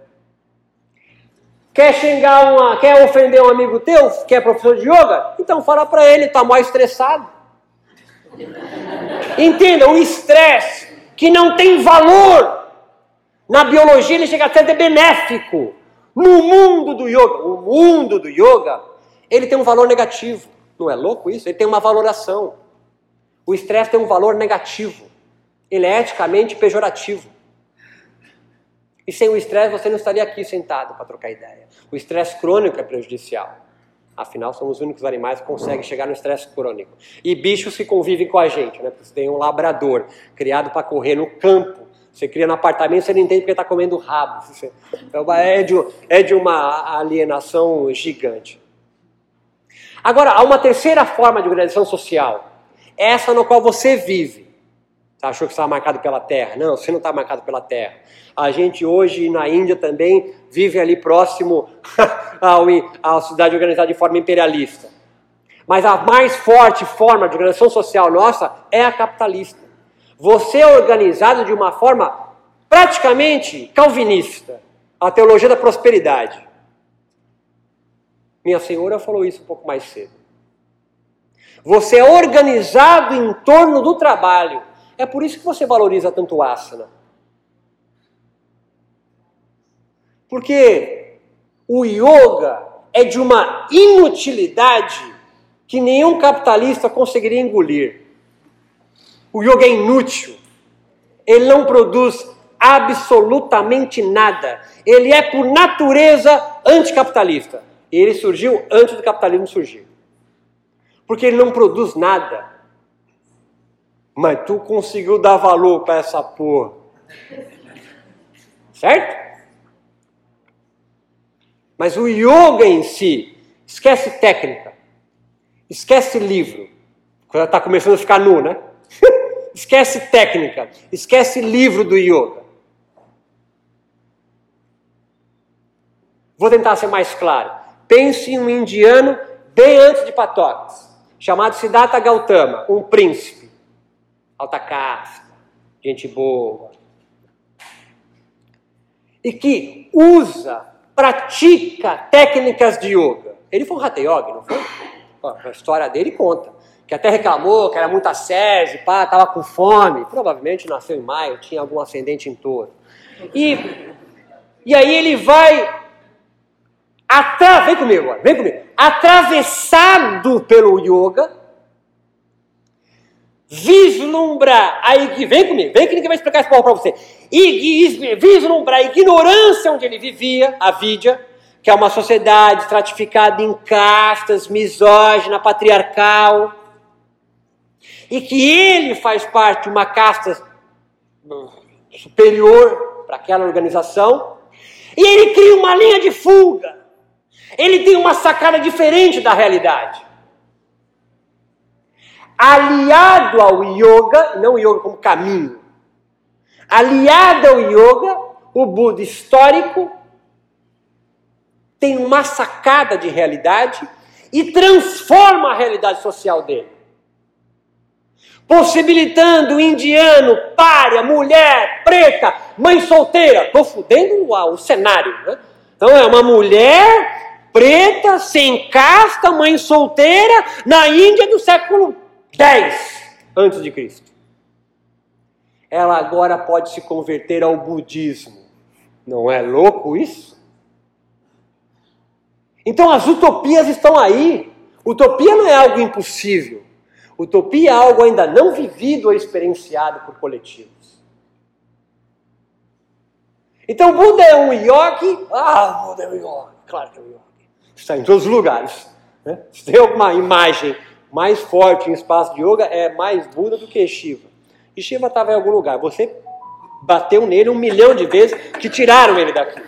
Quer xingar uma, quer ofender um amigo teu, que é professor de yoga? Então fala para ele, tá mais estressado. Entenda, o estresse que não tem valor. Na biologia ele chega a ser benéfico. No mundo do yoga, o mundo do yoga, ele tem um valor negativo. Não é louco isso? Ele tem uma valoração. O estresse tem um valor negativo. Ele é eticamente pejorativo. E sem o estresse você não estaria aqui sentado para trocar ideia. O estresse crônico é prejudicial. Afinal, somos os únicos animais que conseguem chegar no estresse crônico. E bichos que convivem com a gente, né? Porque você tem um labrador criado para correr no campo. Você cria no apartamento, você não entende porque está comendo rabo. É de, é de uma alienação gigante. Agora, há uma terceira forma de organização social. Essa no qual você vive. Você achou que estava marcado pela terra? Não, você não está marcado pela terra. A gente hoje na Índia também vive ali próximo à cidade organizada de forma imperialista. Mas a mais forte forma de organização social nossa é a capitalista. Você é organizado de uma forma praticamente calvinista a teologia da prosperidade. Minha senhora falou isso um pouco mais cedo. Você é organizado em torno do trabalho. É por isso que você valoriza tanto o asana. Porque o yoga é de uma inutilidade que nenhum capitalista conseguiria engolir. O yoga é inútil. Ele não produz absolutamente nada. Ele é por natureza anticapitalista. Ele surgiu antes do capitalismo surgir. Porque ele não produz nada. Mas tu conseguiu dar valor para essa porra. Certo? Mas o yoga em si, esquece técnica, esquece livro. Quando está começando a ficar nu, né? Esquece técnica, esquece livro do yoga. Vou tentar ser mais claro. Pense em um indiano bem antes de Patóquis, chamado Siddhartha Gautama, um príncipe alta casta, gente boa. E que usa, pratica técnicas de yoga. Ele foi um Hatha Yoga, não foi? A história dele conta. Que até reclamou que era muita sese, pá, tava com fome. Provavelmente nasceu em maio, tinha algum ascendente em touro. E, e aí ele vai Atra... Vem comigo agora, vem comigo. Atravessado pelo yoga, vislumbrar a vem comigo, vem que ninguém vai explicar porra para você. a ignorância onde ele vivia, a Vidya, que é uma sociedade estratificada em castas, misógina, patriarcal, e que ele faz parte de uma casta superior para aquela organização, e ele cria uma linha de fuga. Ele tem uma sacada diferente da realidade aliado ao yoga, não yoga como caminho, aliado ao yoga, o Buda histórico tem uma sacada de realidade e transforma a realidade social dele. Possibilitando indiano, párea, mulher, preta, mãe solteira. Estou fudendo o, cenário. Né? Então é uma mulher preta, sem casta, mãe solteira, na Índia do século 10 antes de Cristo. Ela agora pode se converter ao budismo. Não é louco isso? Então as utopias estão aí. Utopia não é algo impossível. Utopia é algo ainda não vivido ou experienciado por coletivos. Então Buda é um yogi. Ah, Buda é um yogi. Claro que é um yogi. Está em todos os lugares. Né? Se tem alguma imagem mais forte em espaço de yoga é mais Buda do que Shiva. E Shiva estava em algum lugar. Você bateu nele um milhão de vezes que tiraram ele daqui.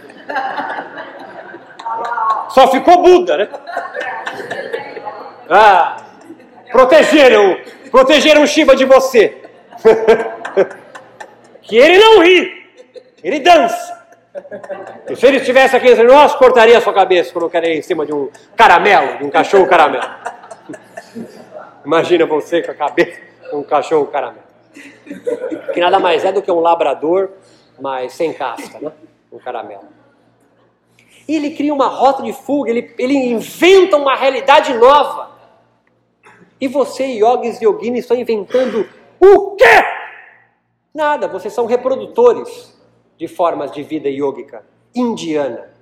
Só ficou Buda, né? Ah, protegeram, protegeram Shiva de você. que ele não ri, ele dança. E se ele estivesse aqui entre nós, cortaria sua cabeça, colocaria em cima de um caramelo, de um cachorro caramelo. Imagina você com a cabeça de um cachorro caramelo. Que nada mais é do que um labrador, mas sem casca, né? Um caramelo. E ele cria uma rota de fuga, ele, ele inventa uma realidade nova. E você, yogis e yoginis, estão inventando o quê? Nada, vocês são reprodutores de formas de vida yógica indiana.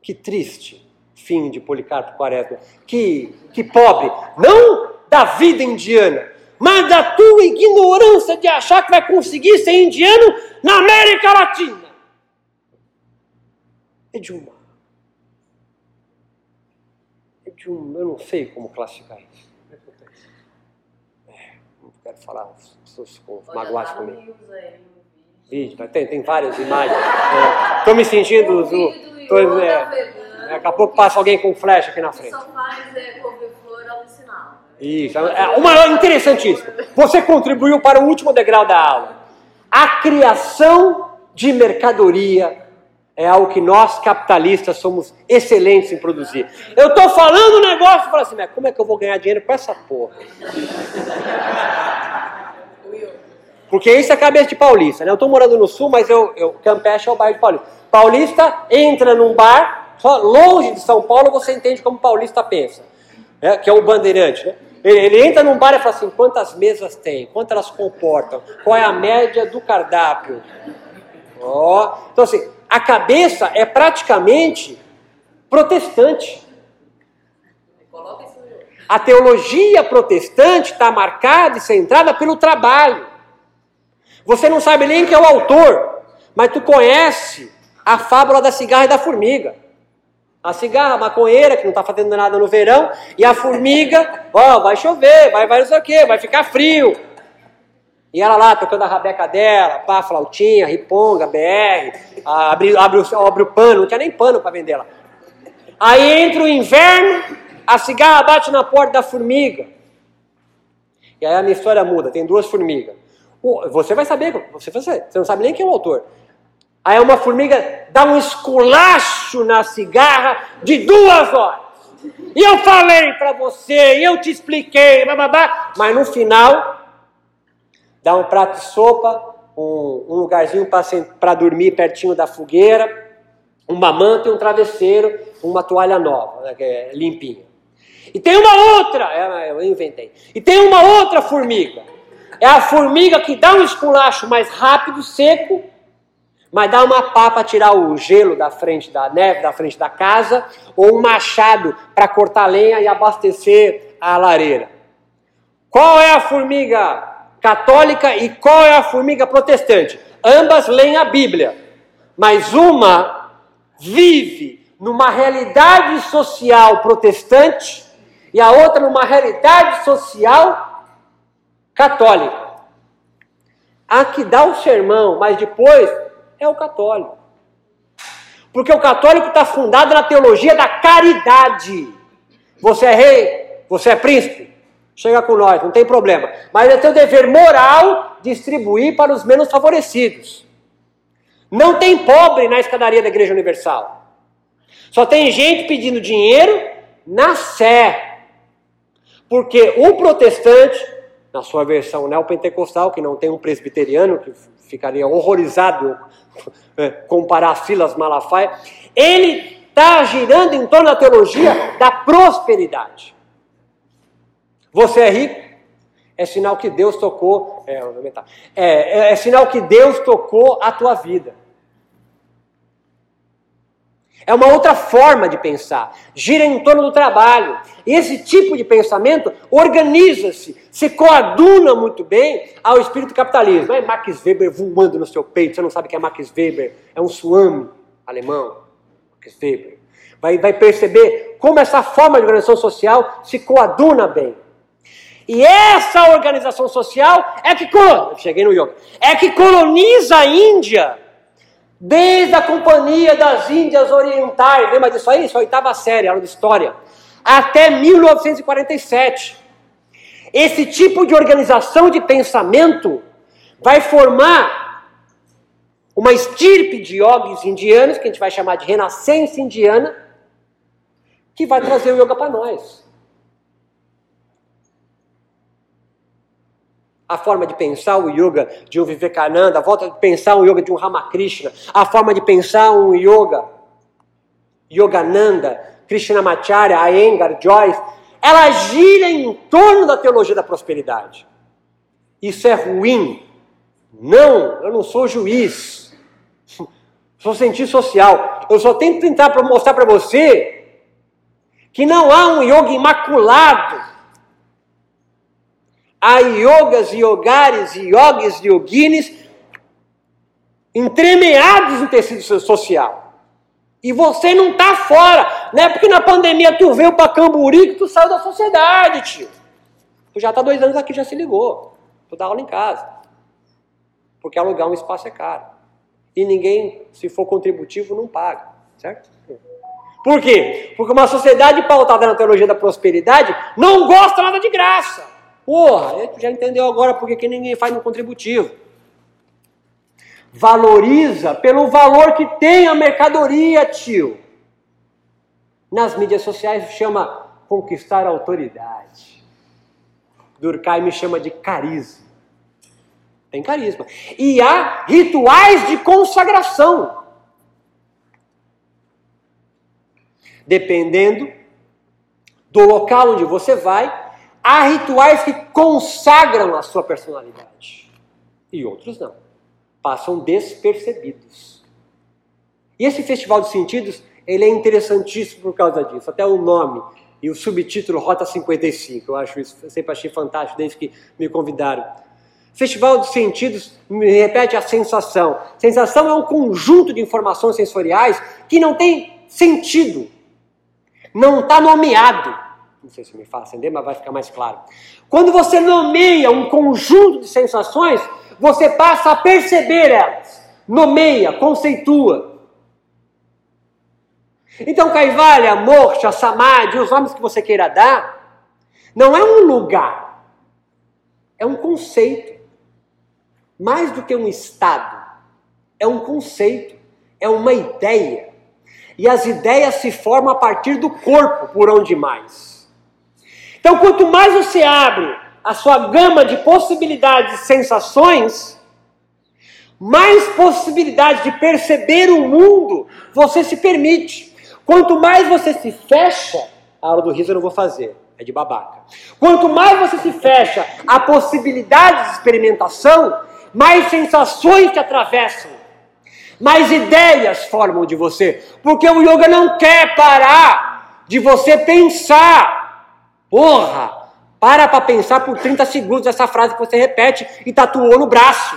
Que triste fim de Policarpo Quaresma. Que, que pobre, não da vida indiana, mas da tua ignorância de achar que vai conseguir ser indiano na América Latina. É de uma. É de um. Eu não sei como classificar isso. É, quero falar, ficam magoadas comigo. Vídeo, tem, tem várias imagens. Estou é, me sentindo. Tô, é, daqui a pouco passa alguém com flecha aqui na frente. Só faz é, couve-flor alucinado. Isso, é, uma interessantíssimo. Você contribuiu para o último degrau da aula. A criação de mercadoria é algo que nós capitalistas somos excelentes em produzir. Eu estou falando um negócio e falo assim, mas como é que eu vou ganhar dinheiro com essa porra? Porque isso é cabeça de paulista, né? Eu estou morando no sul, mas eu, eu Campeche é o bairro de paulista. Paulista entra num bar, só longe de São Paulo você entende como paulista pensa, né? que é o bandeirante, né? Ele, ele, entra num bar e fala assim: quantas mesas tem? Quantas elas comportam? Qual é a média do cardápio? Oh. Então, assim, a cabeça é praticamente protestante. A teologia protestante está marcada e centrada pelo trabalho. Você não sabe nem quem é o autor, mas tu conhece a fábula da cigarra e da formiga. A cigarra a maconheira, que não está fazendo nada no verão, e a formiga, ó, vai chover, vai, vai não sei o quê, vai ficar frio. E ela lá tocando a rabeca dela, pá, flautinha, riponga, BR, abre, abre, abre o pano, não tinha nem pano para vender lá. Aí entra o inverno, a cigarra bate na porta da formiga. E aí a minha história muda, tem duas formigas. Você vai saber, você, você não sabe nem quem é o autor. Aí uma formiga dá um esculacho na cigarra de duas horas. E eu falei para você, eu te expliquei, bababá, mas no final dá um prato de sopa, um, um lugarzinho para dormir pertinho da fogueira, uma manta e um travesseiro, uma toalha nova, né, é limpinha. E tem uma outra, é, eu inventei. E tem uma outra formiga é a formiga que dá um esculacho mais rápido, seco, mas dá uma pá para tirar o gelo da frente da neve, da frente da casa, ou um machado para cortar lenha e abastecer a lareira. Qual é a formiga católica e qual é a formiga protestante? Ambas leem a Bíblia, mas uma vive numa realidade social protestante e a outra numa realidade social católica. A que dá o sermão, mas depois é o católico. Porque o católico está fundado na teologia da caridade. Você é rei, você é príncipe, chega com nós, não tem problema. Mas é teu dever moral distribuir para os menos favorecidos. Não tem pobre na escadaria da Igreja Universal. Só tem gente pedindo dinheiro na sé. Porque o protestante na sua versão neopentecostal, que não tem um presbiteriano, que ficaria horrorizado é, comparar Silas Malafaia, ele está girando em torno da teologia da prosperidade. Você é rico? É sinal que Deus tocou, é, é, é sinal que Deus tocou a tua vida. É uma outra forma de pensar. Gira em torno do trabalho. E esse tipo de pensamento organiza-se, se coaduna muito bem ao espírito capitalismo. É Max Weber voando no seu peito. Você não sabe o que é Max Weber? É um suame alemão. Max Weber. Vai, vai perceber como essa forma de organização social se coaduna bem. E essa organização social é que cheguei no yoga, é que coloniza a Índia Desde a Companhia das Índias Orientais, lembra disso aí? Isso é a oitava série, aula de história. Até 1947. Esse tipo de organização de pensamento vai formar uma estirpe de yogis indianos, que a gente vai chamar de renascença indiana, que vai trazer o yoga para nós. A forma de pensar o yoga de um Vivekananda, a volta de pensar o yoga de um Ramakrishna, a forma de pensar um yoga, Yogananda, Krishnamacharya, Iyengar, Joyce, ela gira em torno da teologia da prosperidade. Isso é ruim. Não, eu não sou juiz. Sou cientista social. Eu só tenho que tentar mostrar para você que não há um yoga imaculado. Há yogas, yogares, yogis, yoginis entremeados no tecido social. E você não está fora. Não é porque na pandemia tu veio para Camburi que tu saiu da sociedade, tio. Tu já está dois anos aqui, já se ligou. Tu dá aula em casa. Porque alugar um espaço é caro. E ninguém, se for contributivo, não paga. Certo? Por quê? Porque uma sociedade pautada na teologia da prosperidade não gosta nada de graça. Porra, tu já entendeu agora porque que ninguém faz no contributivo. Valoriza pelo valor que tem a mercadoria, tio. Nas mídias sociais chama conquistar autoridade. Durkheim chama de carisma. Tem carisma. E há rituais de consagração. Dependendo do local onde você vai, há rituais que consagram a sua personalidade. E outros não. Passam despercebidos. E esse Festival dos Sentidos, ele é interessantíssimo por causa disso. Até o nome e o subtítulo Rota 55. Eu acho isso, eu sempre achei fantástico desde que me convidaram. Festival dos sentidos me repete a sensação. Sensação é um conjunto de informações sensoriais que não tem sentido. Não está nomeado. Não sei se me faz entender, mas vai ficar mais claro. Quando você nomeia um conjunto de sensações, você passa a perceber elas. Nomeia, conceitua. Então, Kaivalya, Moksha, Samadhi, os nomes que você queira dar, não é um lugar, é um conceito mais do que um estado, é um conceito, é uma ideia. E as ideias se formam a partir do corpo, por onde mais. Então, quanto mais você abre a sua gama de possibilidades e sensações, mais possibilidades de perceber o mundo você se permite. Quanto mais você se fecha, a aula do riso eu não vou fazer, é de babaca. Quanto mais você se fecha a possibilidades de experimentação, mais sensações te atravessam, mais ideias formam de você, porque o yoga não quer parar de você pensar. Porra, para para pensar por 30 segundos essa frase que você repete e tatuou no braço.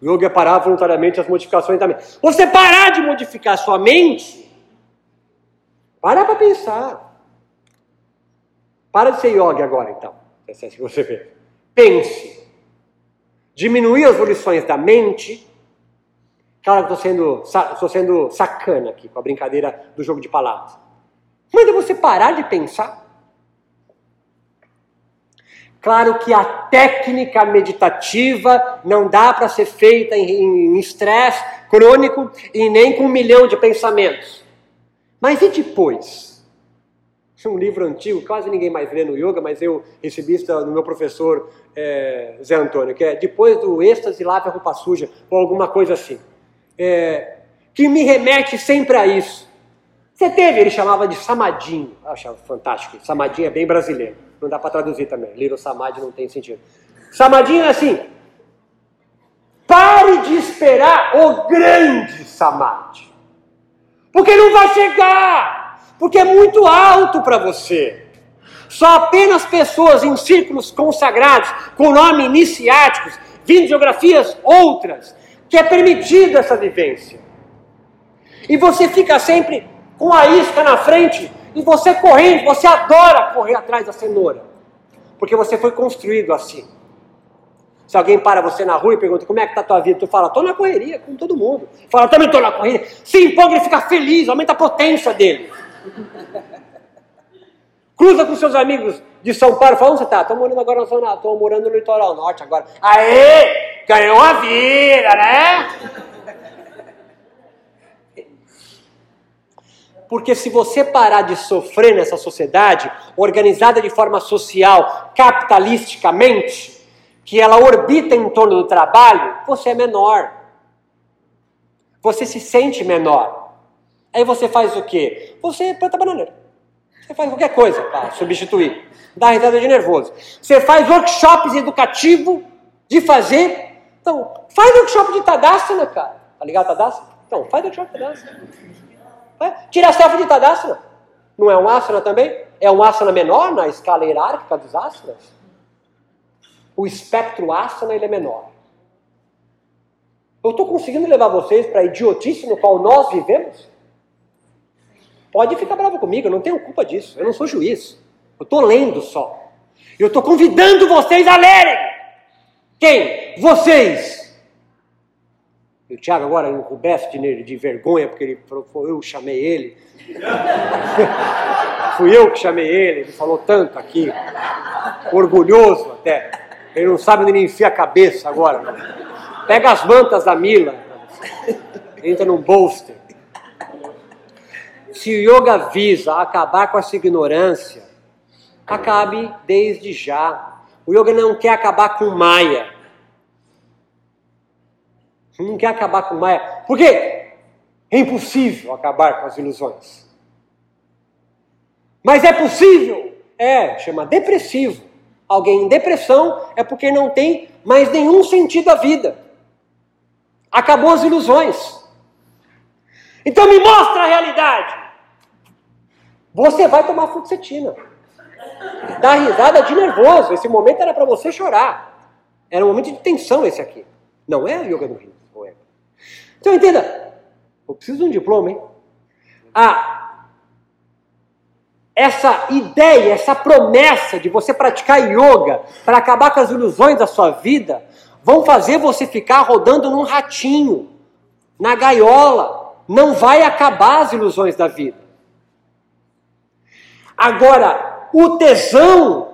O yoga é parar voluntariamente as modificações da mente. Você parar de modificar sua mente, para para pensar. Para de ser yoga agora, então. É assim que você vê. Pense diminuir as volições da mente. Claro que estou sendo, estou sendo sacana aqui com a brincadeira do jogo de palavras. Mas é você parar de pensar. Claro que a técnica meditativa não dá para ser feita em estresse crônico e nem com um milhão de pensamentos. Mas e depois? é um livro antigo, quase ninguém mais lê no yoga, mas eu recebi isso do meu professor é, Zé Antônio, que é depois do êxtase lave a roupa suja, ou alguma coisa assim. É, que me remete sempre a isso. Você teve, ele chamava de samadinho, eu achava fantástico, samadinho é bem brasileiro, não dá para traduzir também, little samadhi não tem sentido. Samadinho é assim, pare de esperar o grande samadhi, porque não vai chegar porque é muito alto para você. Só apenas pessoas em círculos consagrados, com nome iniciáticos, vindo de geografias outras, que é permitido essa vivência. E você fica sempre com a isca na frente e você correndo, você adora correr atrás da cenoura, porque você foi construído assim. Se alguém para você na rua e pergunta como é que tá a tua vida, tu fala, tô na correria com todo mundo. Fala, também tô na correria. Se empolga, ele fica feliz, aumenta a potência dele. Cruza com seus amigos de São Paulo, fala onde você está? Estou morando agora na zona, estou morando no litoral norte agora. Aê! Ganhou a vida, né? Porque se você parar de sofrer nessa sociedade, organizada de forma social, capitalisticamente, que ela orbita em torno do trabalho, você é menor. Você se sente menor. Aí você faz o quê? Você planta bananeira. Você faz qualquer coisa para substituir. Dá risada de nervoso. Você faz workshops educativos de fazer. Então, faz workshop de Tadasana, cara. Tá ligado Tadasana? Então, faz workshop de Tadasana. Tira a selfie de Tadasana. Não é um asana também? É um asana menor na escala hierárquica dos asanas? O espectro asana ele é menor. Eu estou conseguindo levar vocês para a idiotice no qual nós vivemos? Pode ficar bravo comigo, eu não tenho culpa disso. Eu não sou juiz. Eu estou lendo só. Eu estou convidando vocês a lerem. Quem? Vocês. O Tiago agora enrubesce de, de vergonha, porque ele falou, foi eu que chamei ele. Fui eu que chamei ele, ele falou tanto aqui. Orgulhoso até. Ele não sabe onde ele enfia a cabeça agora. Pega as mantas da Mila. Entra num bolster. Se o yoga visa acabar com essa ignorância, acabe desde já. O yoga não quer acabar com Maia. Não quer acabar com Maia. Por quê? É impossível acabar com as ilusões. Mas é possível? É, chama depressivo. Alguém em depressão é porque não tem mais nenhum sentido à vida. Acabou as ilusões. Então me mostra a realidade. Você vai tomar fluoxetina. Dá risada de nervoso. Esse momento era para você chorar. Era um momento de tensão esse aqui. Não é yoga do rio. Então entenda. Eu preciso de um diploma, hein? Ah, essa ideia, essa promessa de você praticar yoga para acabar com as ilusões da sua vida, vão fazer você ficar rodando num ratinho, na gaiola. Não vai acabar as ilusões da vida. Agora, o tesão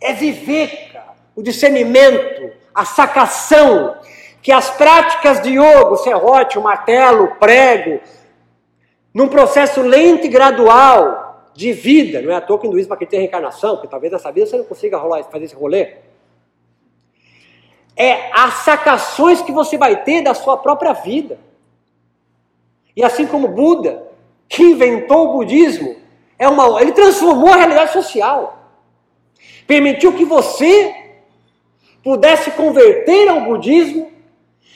é viver, cara. o discernimento, a sacação, que as práticas de yoga, o serrote, o martelo, o prego, num processo lento e gradual de vida, não é à toa que o hinduísmo acredita em reencarnação, porque talvez nessa vida você não consiga rolar, fazer esse rolê. É as sacações que você vai ter da sua própria vida. E assim como Buda, que inventou o budismo, é uma, ele transformou a realidade social. Permitiu que você pudesse converter ao budismo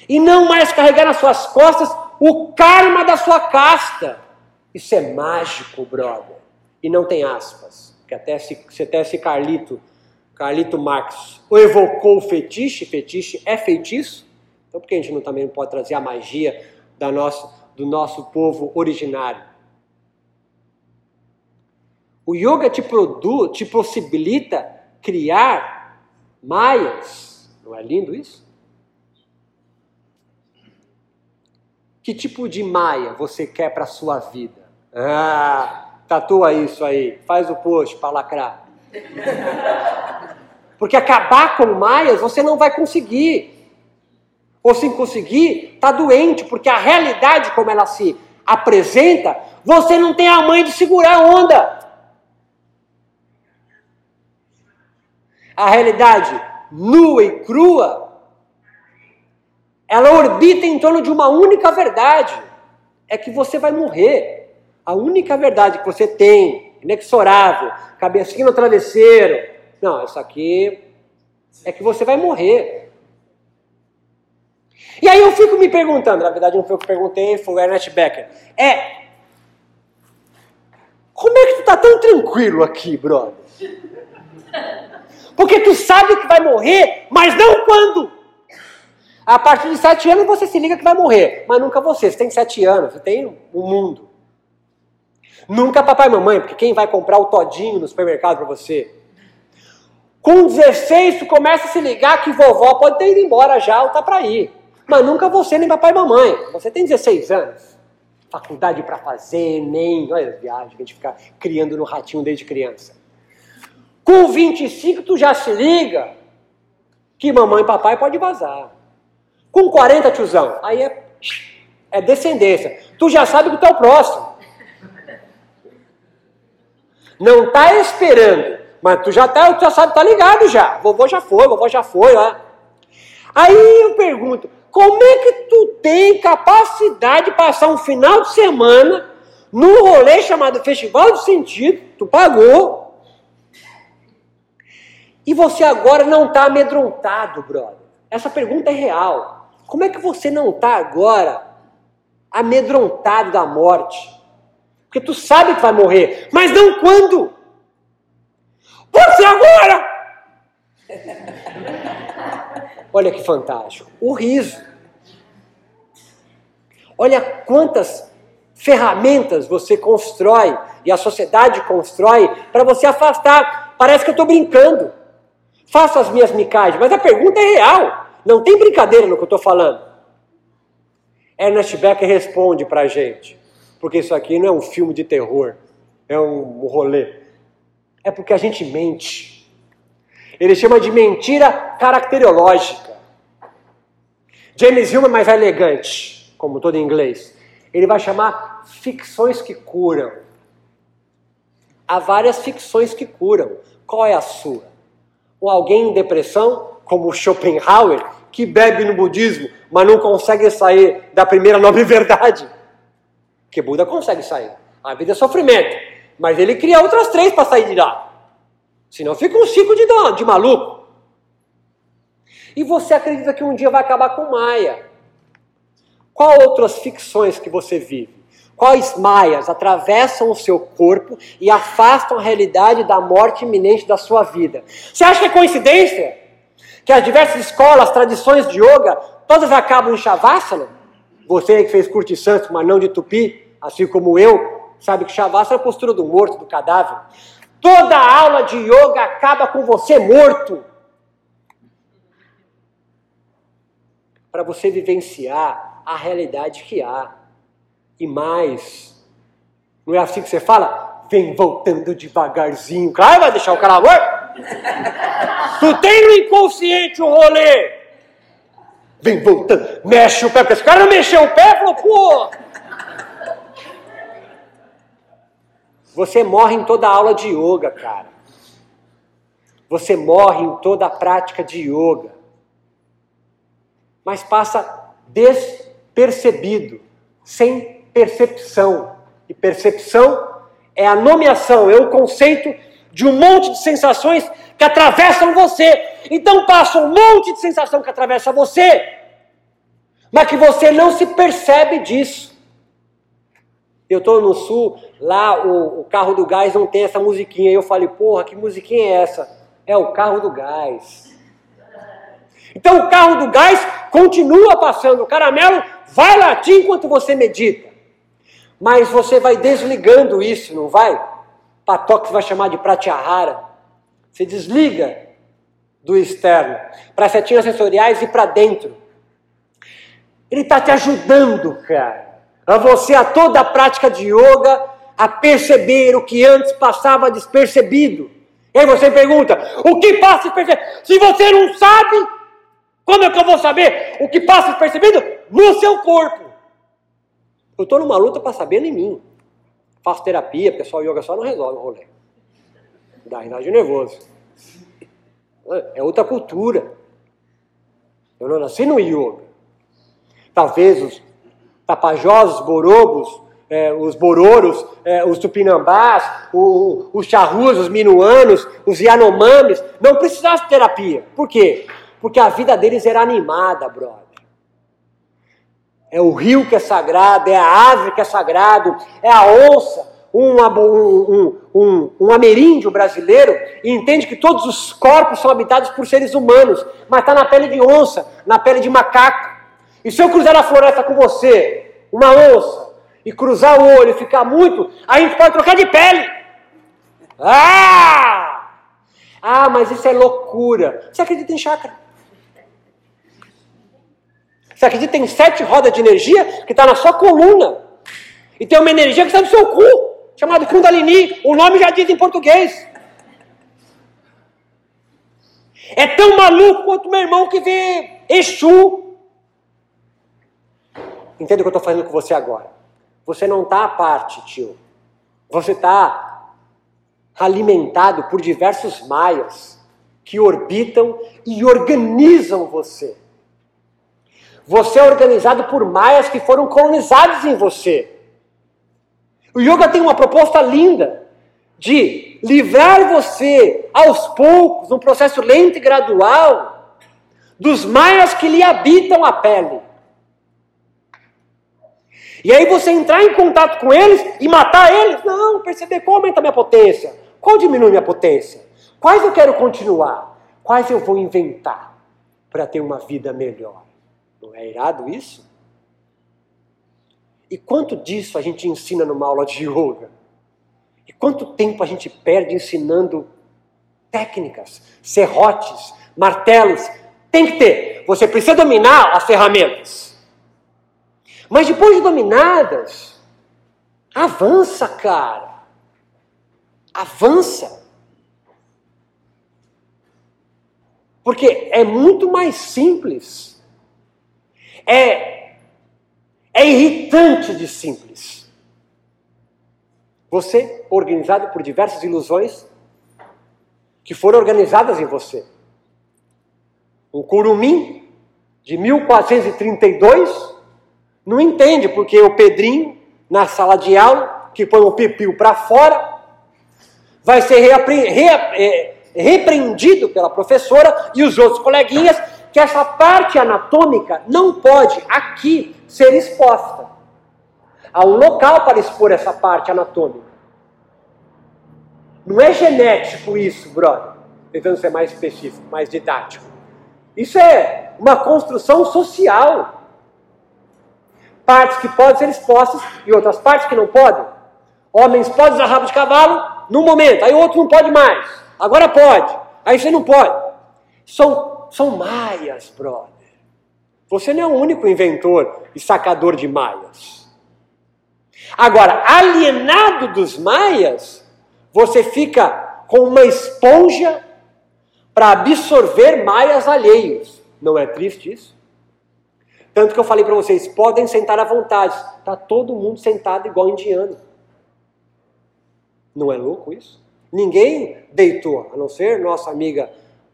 e não mais carregar nas suas costas o karma da sua casta. Isso é mágico, brother. E não tem aspas. Que até se, se até esse Carlito, Carlito Marx, evocou o fetiche, fetiche é feitiço. Então por que a gente não, também não pode trazer a magia da nosso, do nosso povo originário? O yoga te, produz, te possibilita criar maias. Não é lindo isso? Que tipo de maia você quer para sua vida? Ah, tatua isso aí. Faz o post para lacrar. Porque acabar com maias você não vai conseguir. Ou se conseguir, está doente, porque a realidade como ela se apresenta, você não tem a mãe de segurar a onda. a realidade nua e crua, ela orbita em torno de uma única verdade: é que você vai morrer. A única verdade que você tem, inexorável, cabecinha no travesseiro. Não, isso aqui é que você vai morrer. E aí eu fico me perguntando, na verdade não foi eu que perguntei, foi o Ernest Becker. É. Como é que tu tá tão tranquilo aqui, brother? Porque tu sabe que vai morrer, mas não quando. A partir de sete anos você se liga que vai morrer, mas nunca você. Você tem sete anos, você tem o um mundo. Nunca papai e mamãe, porque quem vai comprar o todinho no supermercado para você? Com 16, tu começa a se ligar que vovó pode ter ido embora já ou tá para ir. Mas nunca você, nem papai e mamãe. Você tem 16 anos. Faculdade para fazer, nem. Olha as viagens que a gente fica criando no ratinho desde criança. Com 25 tu já se liga que mamãe e papai pode vazar. Com 40, tiozão, aí é, é descendência. Tu já sabe que tu é o próximo. Não está esperando, mas tu já tá, tu já sabe, tá ligado já. Vovô já foi, vovó já foi lá. Aí eu pergunto, como é que tu tem capacidade de passar um final de semana num rolê chamado Festival do Sentido, tu pagou, e você agora não está amedrontado, brother? Essa pergunta é real. Como é que você não está agora amedrontado da morte? Porque tu sabe que vai morrer, mas não quando? Você agora! Olha que fantástico. O riso. Olha quantas ferramentas você constrói e a sociedade constrói para você afastar. Parece que eu estou brincando. Faço as minhas micagens, mas a pergunta é real. Não tem brincadeira no que eu estou falando. Ernest Becker responde para a gente, porque isso aqui não é um filme de terror, é um rolê. É porque a gente mente. Ele chama de mentira caracterológica. James Hume é mais elegante, como todo inglês. Ele vai chamar ficções que curam. Há várias ficções que curam. Qual é a sua? Ou alguém em depressão, como Schopenhauer, que bebe no budismo, mas não consegue sair da primeira nobre verdade. Que Buda consegue sair. A vida é sofrimento. Mas ele cria outras três para sair de lá. Senão fica um ciclo de, de maluco. E você acredita que um dia vai acabar com Maia. Qual outras ficções que você vive? Quais maias atravessam o seu corpo e afastam a realidade da morte iminente da sua vida? Você acha que é coincidência que as diversas escolas, tradições de yoga, todas acabam em Shavasana? Você que fez curte santo, mas não de tupi, assim como eu, sabe que Shavasana é a postura do morto, do cadáver. Toda aula de yoga acaba com você morto. Para você vivenciar a realidade que há. E mais, não é assim que você fala? Vem voltando devagarzinho. Claro, vai deixar o cara morto. Tu tem no inconsciente o rolê. Vem voltando, mexe o pé, porque esse cara não mexeu o pé, falou, pô. Você morre em toda aula de yoga, cara. Você morre em toda a prática de yoga. Mas passa des percebido, sem percepção. E percepção é a nomeação, é o conceito de um monte de sensações que atravessam você. Então passa um monte de sensação que atravessa você, mas que você não se percebe disso. Eu estou no sul, lá o, o, carro do gás não tem essa musiquinha. Eu falei, porra, que musiquinha é essa? É o carro do gás. Então o carro do gás continua passando, o caramelo vai latir enquanto você medita. Mas você vai desligando isso, não vai? Patok vai chamar de pratyahara. Você desliga do externo para setinhas sensoriais e para dentro. Ele está te ajudando, cara, a você a toda a prática de yoga a perceber o que antes passava despercebido. E aí você pergunta: o que passa despercebido? Se você não sabe, como é que eu vou saber o que passa despercebido? No seu corpo. Eu estou numa luta para saber em mim. Faço terapia, só yoga só não resolve o rolê. Dá de nervoso. É outra cultura. Eu não nasci no yoga. Talvez os tapajosos, borobos, é, os bororos, é, os tupinambás, o, os charrus, os minuanos, os yanomamis, não precisassem de terapia. Por quê? Porque a vida deles era animada, brother. É o rio que é sagrado, é a ave que é sagrado, é a onça. Um, um, um, um, ameríndio brasileiro e entende que todos os corpos são habitados por seres humanos, mas está na pele de onça, na pele de macaco. E se eu cruzar na floresta com você, uma onça, e cruzar o olho e ficar muito, a gente pode trocar de pele. Ah! Ah, mas isso é loucura. Você acredita em chakra? Você acredita que tem sete rodas de energia que está na sua coluna? E tem uma energia que está no seu cu, chamada Kundalini. O nome já diz em português. É tão maluco quanto meu irmão que vê Exu. Entende o que eu estou fazendo com você agora? Você não está à parte, tio. Você está alimentado por diversos maias que orbitam e organizam você. Você é organizado por maias que foram colonizados em você. O yoga tem uma proposta linda de livrar você aos poucos, num processo lento e gradual, dos maias que lhe habitam a pele. E aí você entrar em contato com eles e matar eles? Não, perceber qual aumenta minha potência, qual diminui minha potência, quais eu quero continuar, quais eu vou inventar para ter uma vida melhor. Não é irado isso? E quanto disso a gente ensina numa aula de yoga? E quanto tempo a gente perde ensinando técnicas, serrotes, martelos? Tem que ter. Você precisa dominar as ferramentas. Mas depois de dominadas, avança, cara. Avança. Porque é muito mais simples. É, é irritante de simples. Você, organizado por diversas ilusões que foram organizadas em você. Um curumim de 1432 não entende porque o Pedrinho, na sala de aula, que põe o pipiu para fora, vai ser reapre... re... é... repreendido pela professora e os outros coleguinhas que essa parte anatômica não pode aqui ser exposta. Há um local para expor essa parte anatômica. Não é genético isso, brother. Tentando ser mais específico, mais didático. Isso é uma construção social. Partes que podem ser expostas e outras partes que não podem. Homens podem usar rabo de cavalo num momento, aí outro não pode mais. Agora pode, aí você não pode. São, são maias, brother. Você não é o único inventor e sacador de maias. Agora, alienado dos maias, você fica com uma esponja para absorver maias alheios. Não é triste isso? Tanto que eu falei para vocês, podem sentar à vontade. Está todo mundo sentado igual indiano. Não é louco isso? Ninguém deitou, a não ser nossa amiga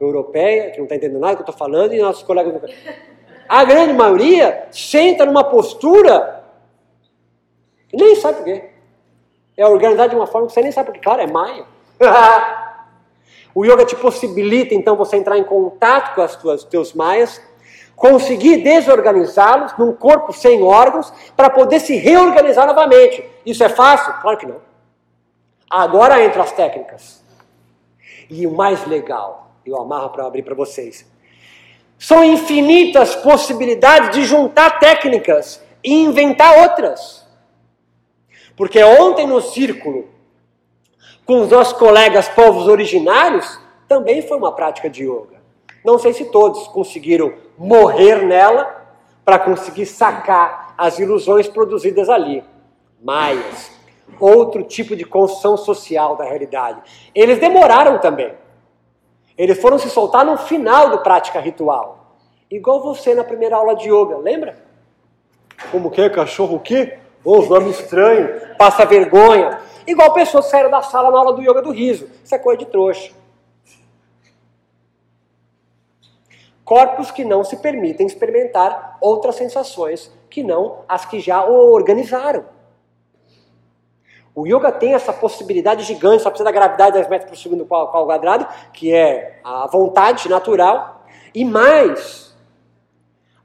europeia, que não está entendendo nada que eu estou falando, e nossos colegas. A grande maioria senta numa postura e nem sabe por quê. É organizado de uma forma que você nem sabe porque, claro, é maia. o yoga te possibilita então você entrar em contato com as tuas, teus maias, conseguir desorganizá-los num corpo sem órgãos para poder se reorganizar novamente. Isso é fácil? Claro que não. Agora entra as técnicas. E o mais legal, eu amarro para abrir para vocês. São infinitas possibilidades de juntar técnicas e inventar outras. Porque ontem no círculo, com os nossos colegas povos originários, também foi uma prática de yoga. Não sei se todos conseguiram morrer nela para conseguir sacar as ilusões produzidas ali. Maias, outro tipo de construção social da realidade. Eles demoraram também. Eles foram se soltar no final do prática ritual. Igual você na primeira aula de yoga, lembra? Como que é cachorro o quê? Os nomes estranhos, passa vergonha. Igual pessoas saíram da sala na aula do yoga do riso. Isso é coisa de trouxa. Corpos que não se permitem experimentar outras sensações que não as que já o organizaram. O yoga tem essa possibilidade gigante, só precisa da gravidade 10 metros por segundo ao quadrado, que é a vontade natural, e mais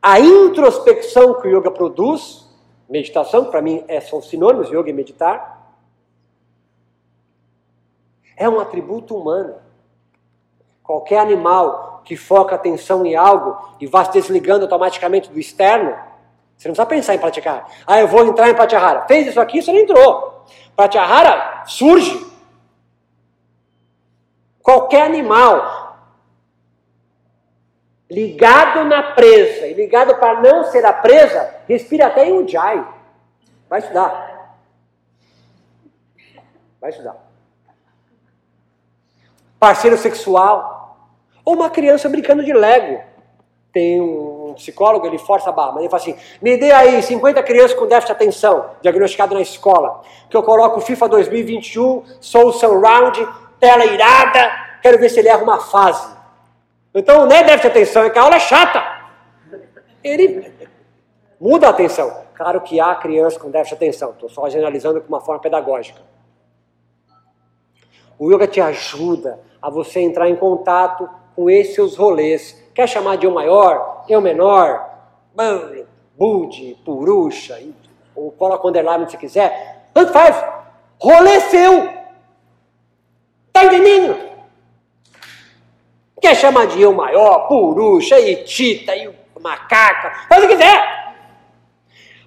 a introspecção que o yoga produz Meditação, para mim, é, são sinônimos, yoga e meditar. É um atributo humano. Qualquer animal que foca atenção em algo e vá se desligando automaticamente do externo, você não precisa pensar em pratyahara. Ah, eu vou entrar em pratyahara. Fez isso aqui, você não entrou. Pratyahara surge. Qualquer animal ligado na presa e ligado para não ser a presa, respira até em Ujjayi. Vai estudar. Vai estudar. Parceiro sexual. Ou uma criança brincando de Lego. Tem um psicólogo, ele força a barra, mas ele fala assim: me dê aí 50 crianças com déficit de atenção, diagnosticado na escola, que eu coloco FIFA 2021, sou o Surround tela irada, quero ver se ele erra uma fase. Então nem deve ter atenção, é que a aula é chata. Ele muda a atenção. Claro que há crianças com déficit de atenção, estou só generalizando de uma forma pedagógica. O yoga te ajuda a você entrar em contato com esses seus rolês. Quer chamar de eu maior, eu menor, Budi, Purusha, ou coloca underline se quiser, tanto faz. Rolê seu. Tá entendendo? Quer chamar de eu maior, Purusha, e Tita, e macaca, faz o que quiser.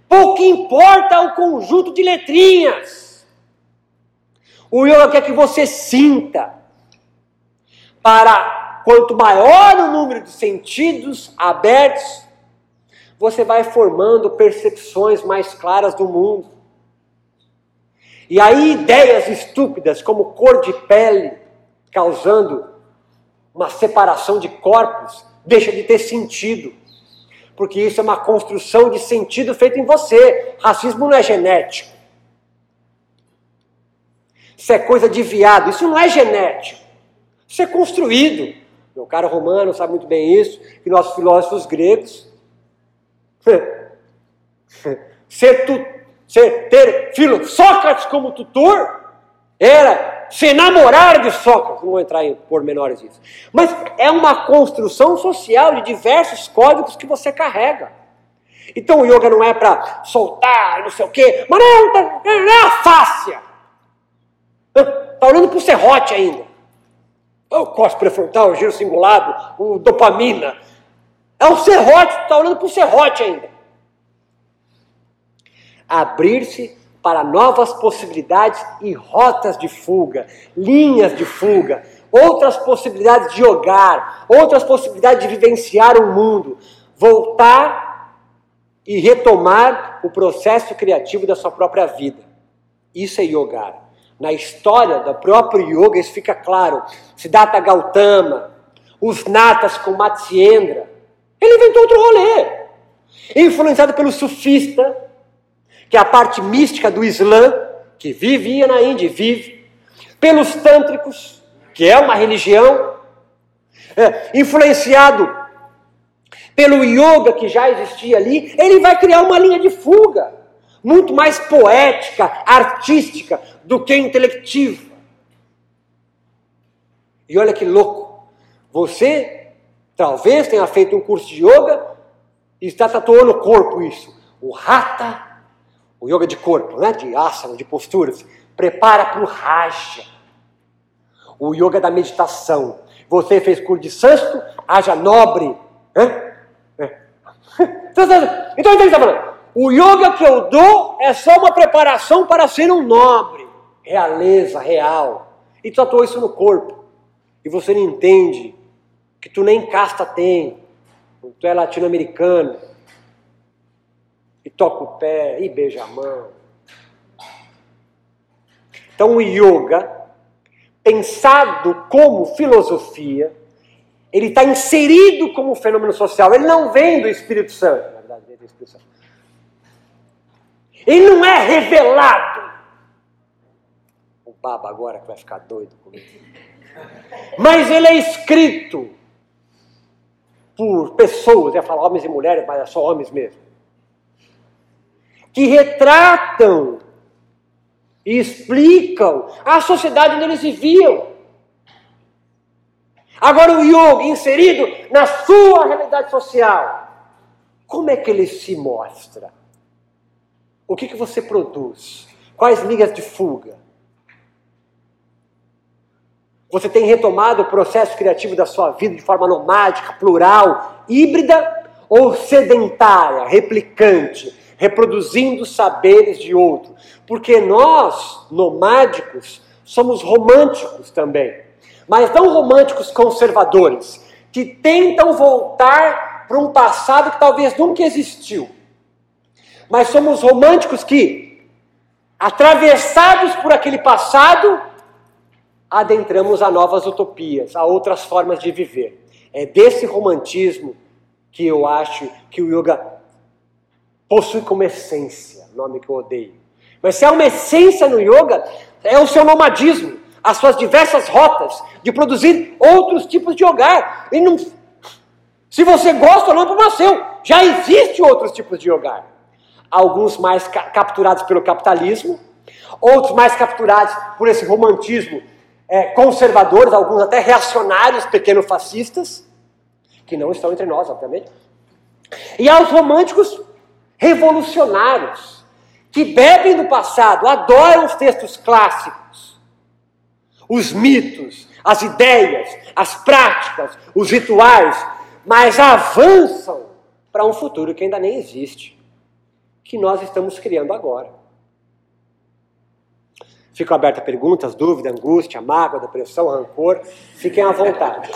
Pouco importa o conjunto de letrinhas. O yoga quer que você sinta. Para quanto maior o número de sentidos abertos, você vai formando percepções mais claras do mundo. E aí ideias estúpidas como cor de pele, causando uma separação de corpos, deixa de ter sentido porque isso é uma construção de sentido feita em você. Racismo não é genético. Isso é coisa de viado, isso não é genético. Isso é construído. Meu caro romano sabe muito bem isso, que nossos filósofos gregos. ser, tu, ser ter filho, Sócrates como tutor era se enamorar de Sócrates, não vou entrar em pormenores disso. Mas é uma construção social de diversos códigos que você carrega. Então o yoga não é para soltar, não sei o quê, mas não, tá, não é a fáscia. Está olhando para o serrote ainda. O cospe prefrontal, o giro cingulado, o dopamina. É o serrote, está olhando para o serrote ainda. Abrir-se para novas possibilidades e rotas de fuga, linhas de fuga, outras possibilidades de jogar, outras possibilidades de vivenciar o mundo, voltar e retomar o processo criativo da sua própria vida. Isso é yoga. Na história do próprio yoga isso fica claro. Siddhartha Gautama, os natas com Matsyendra, ele inventou outro rolê. Influenciado pelo sufista, que é a parte mística do Islã, que vivia na Índia e vive, pelos tântricos, que é uma religião, é, influenciado pelo yoga que já existia ali, ele vai criar uma linha de fuga, muito mais poética, artística do que intelectiva. E olha que louco, você talvez tenha feito um curso de yoga e está tatuando o corpo isso. O rata o yoga de corpo, né? de asana, de posturas, prepara para o raja. O yoga da meditação. Você fez curso de sânscrito, haja nobre. Né? Então, então, ele está falando. O yoga que eu dou é só uma preparação para ser um nobre. Realeza, real. E tratou isso no corpo. E você não entende que tu nem casta tem. Tu é latino-americano e toca o pé, e beija a mão. Então, o yoga, pensado como filosofia, ele está inserido como fenômeno social. Ele não vem do Espírito Santo, na verdade, vem do Espírito Santo. Ele não é revelado. Baba agora que vai ficar doido comigo. Mas ele é escrito por pessoas, ia falar homens e mulheres, mas é só homens mesmo que retratam e explicam a sociedade onde eles viviam. Agora o yoga inserido na sua realidade social, como é que ele se mostra? O que, que você produz? Quais ligas de fuga? Você tem retomado o processo criativo da sua vida de forma nomádica, plural, híbrida ou sedentária, replicante, reproduzindo saberes de outro. Porque nós, nomádicos, somos românticos também. Mas não românticos conservadores, que tentam voltar para um passado que talvez nunca existiu. Mas somos românticos que, atravessados por aquele passado, adentramos a novas utopias, a outras formas de viver. É desse romantismo que eu acho que o yoga possui como essência, nome que eu odeio. Mas se há uma essência no yoga, é o seu nomadismo. as suas diversas rotas de produzir outros tipos de hogar. E não, se você gosta ou não, é problema seu. Já existe outros tipos de hogar. Alguns mais ca capturados pelo capitalismo, outros mais capturados por esse romantismo é, conservadores, alguns até reacionários, pequeno-fascistas, que não estão entre nós, obviamente. E aos românticos revolucionários, que bebem do passado, adoram os textos clássicos, os mitos, as ideias, as práticas, os rituais, mas avançam para um futuro que ainda nem existe, que nós estamos criando agora. Ficam abertas perguntas, dúvidas, angústia, mágoa, depressão, rancor. Fiquem à vontade.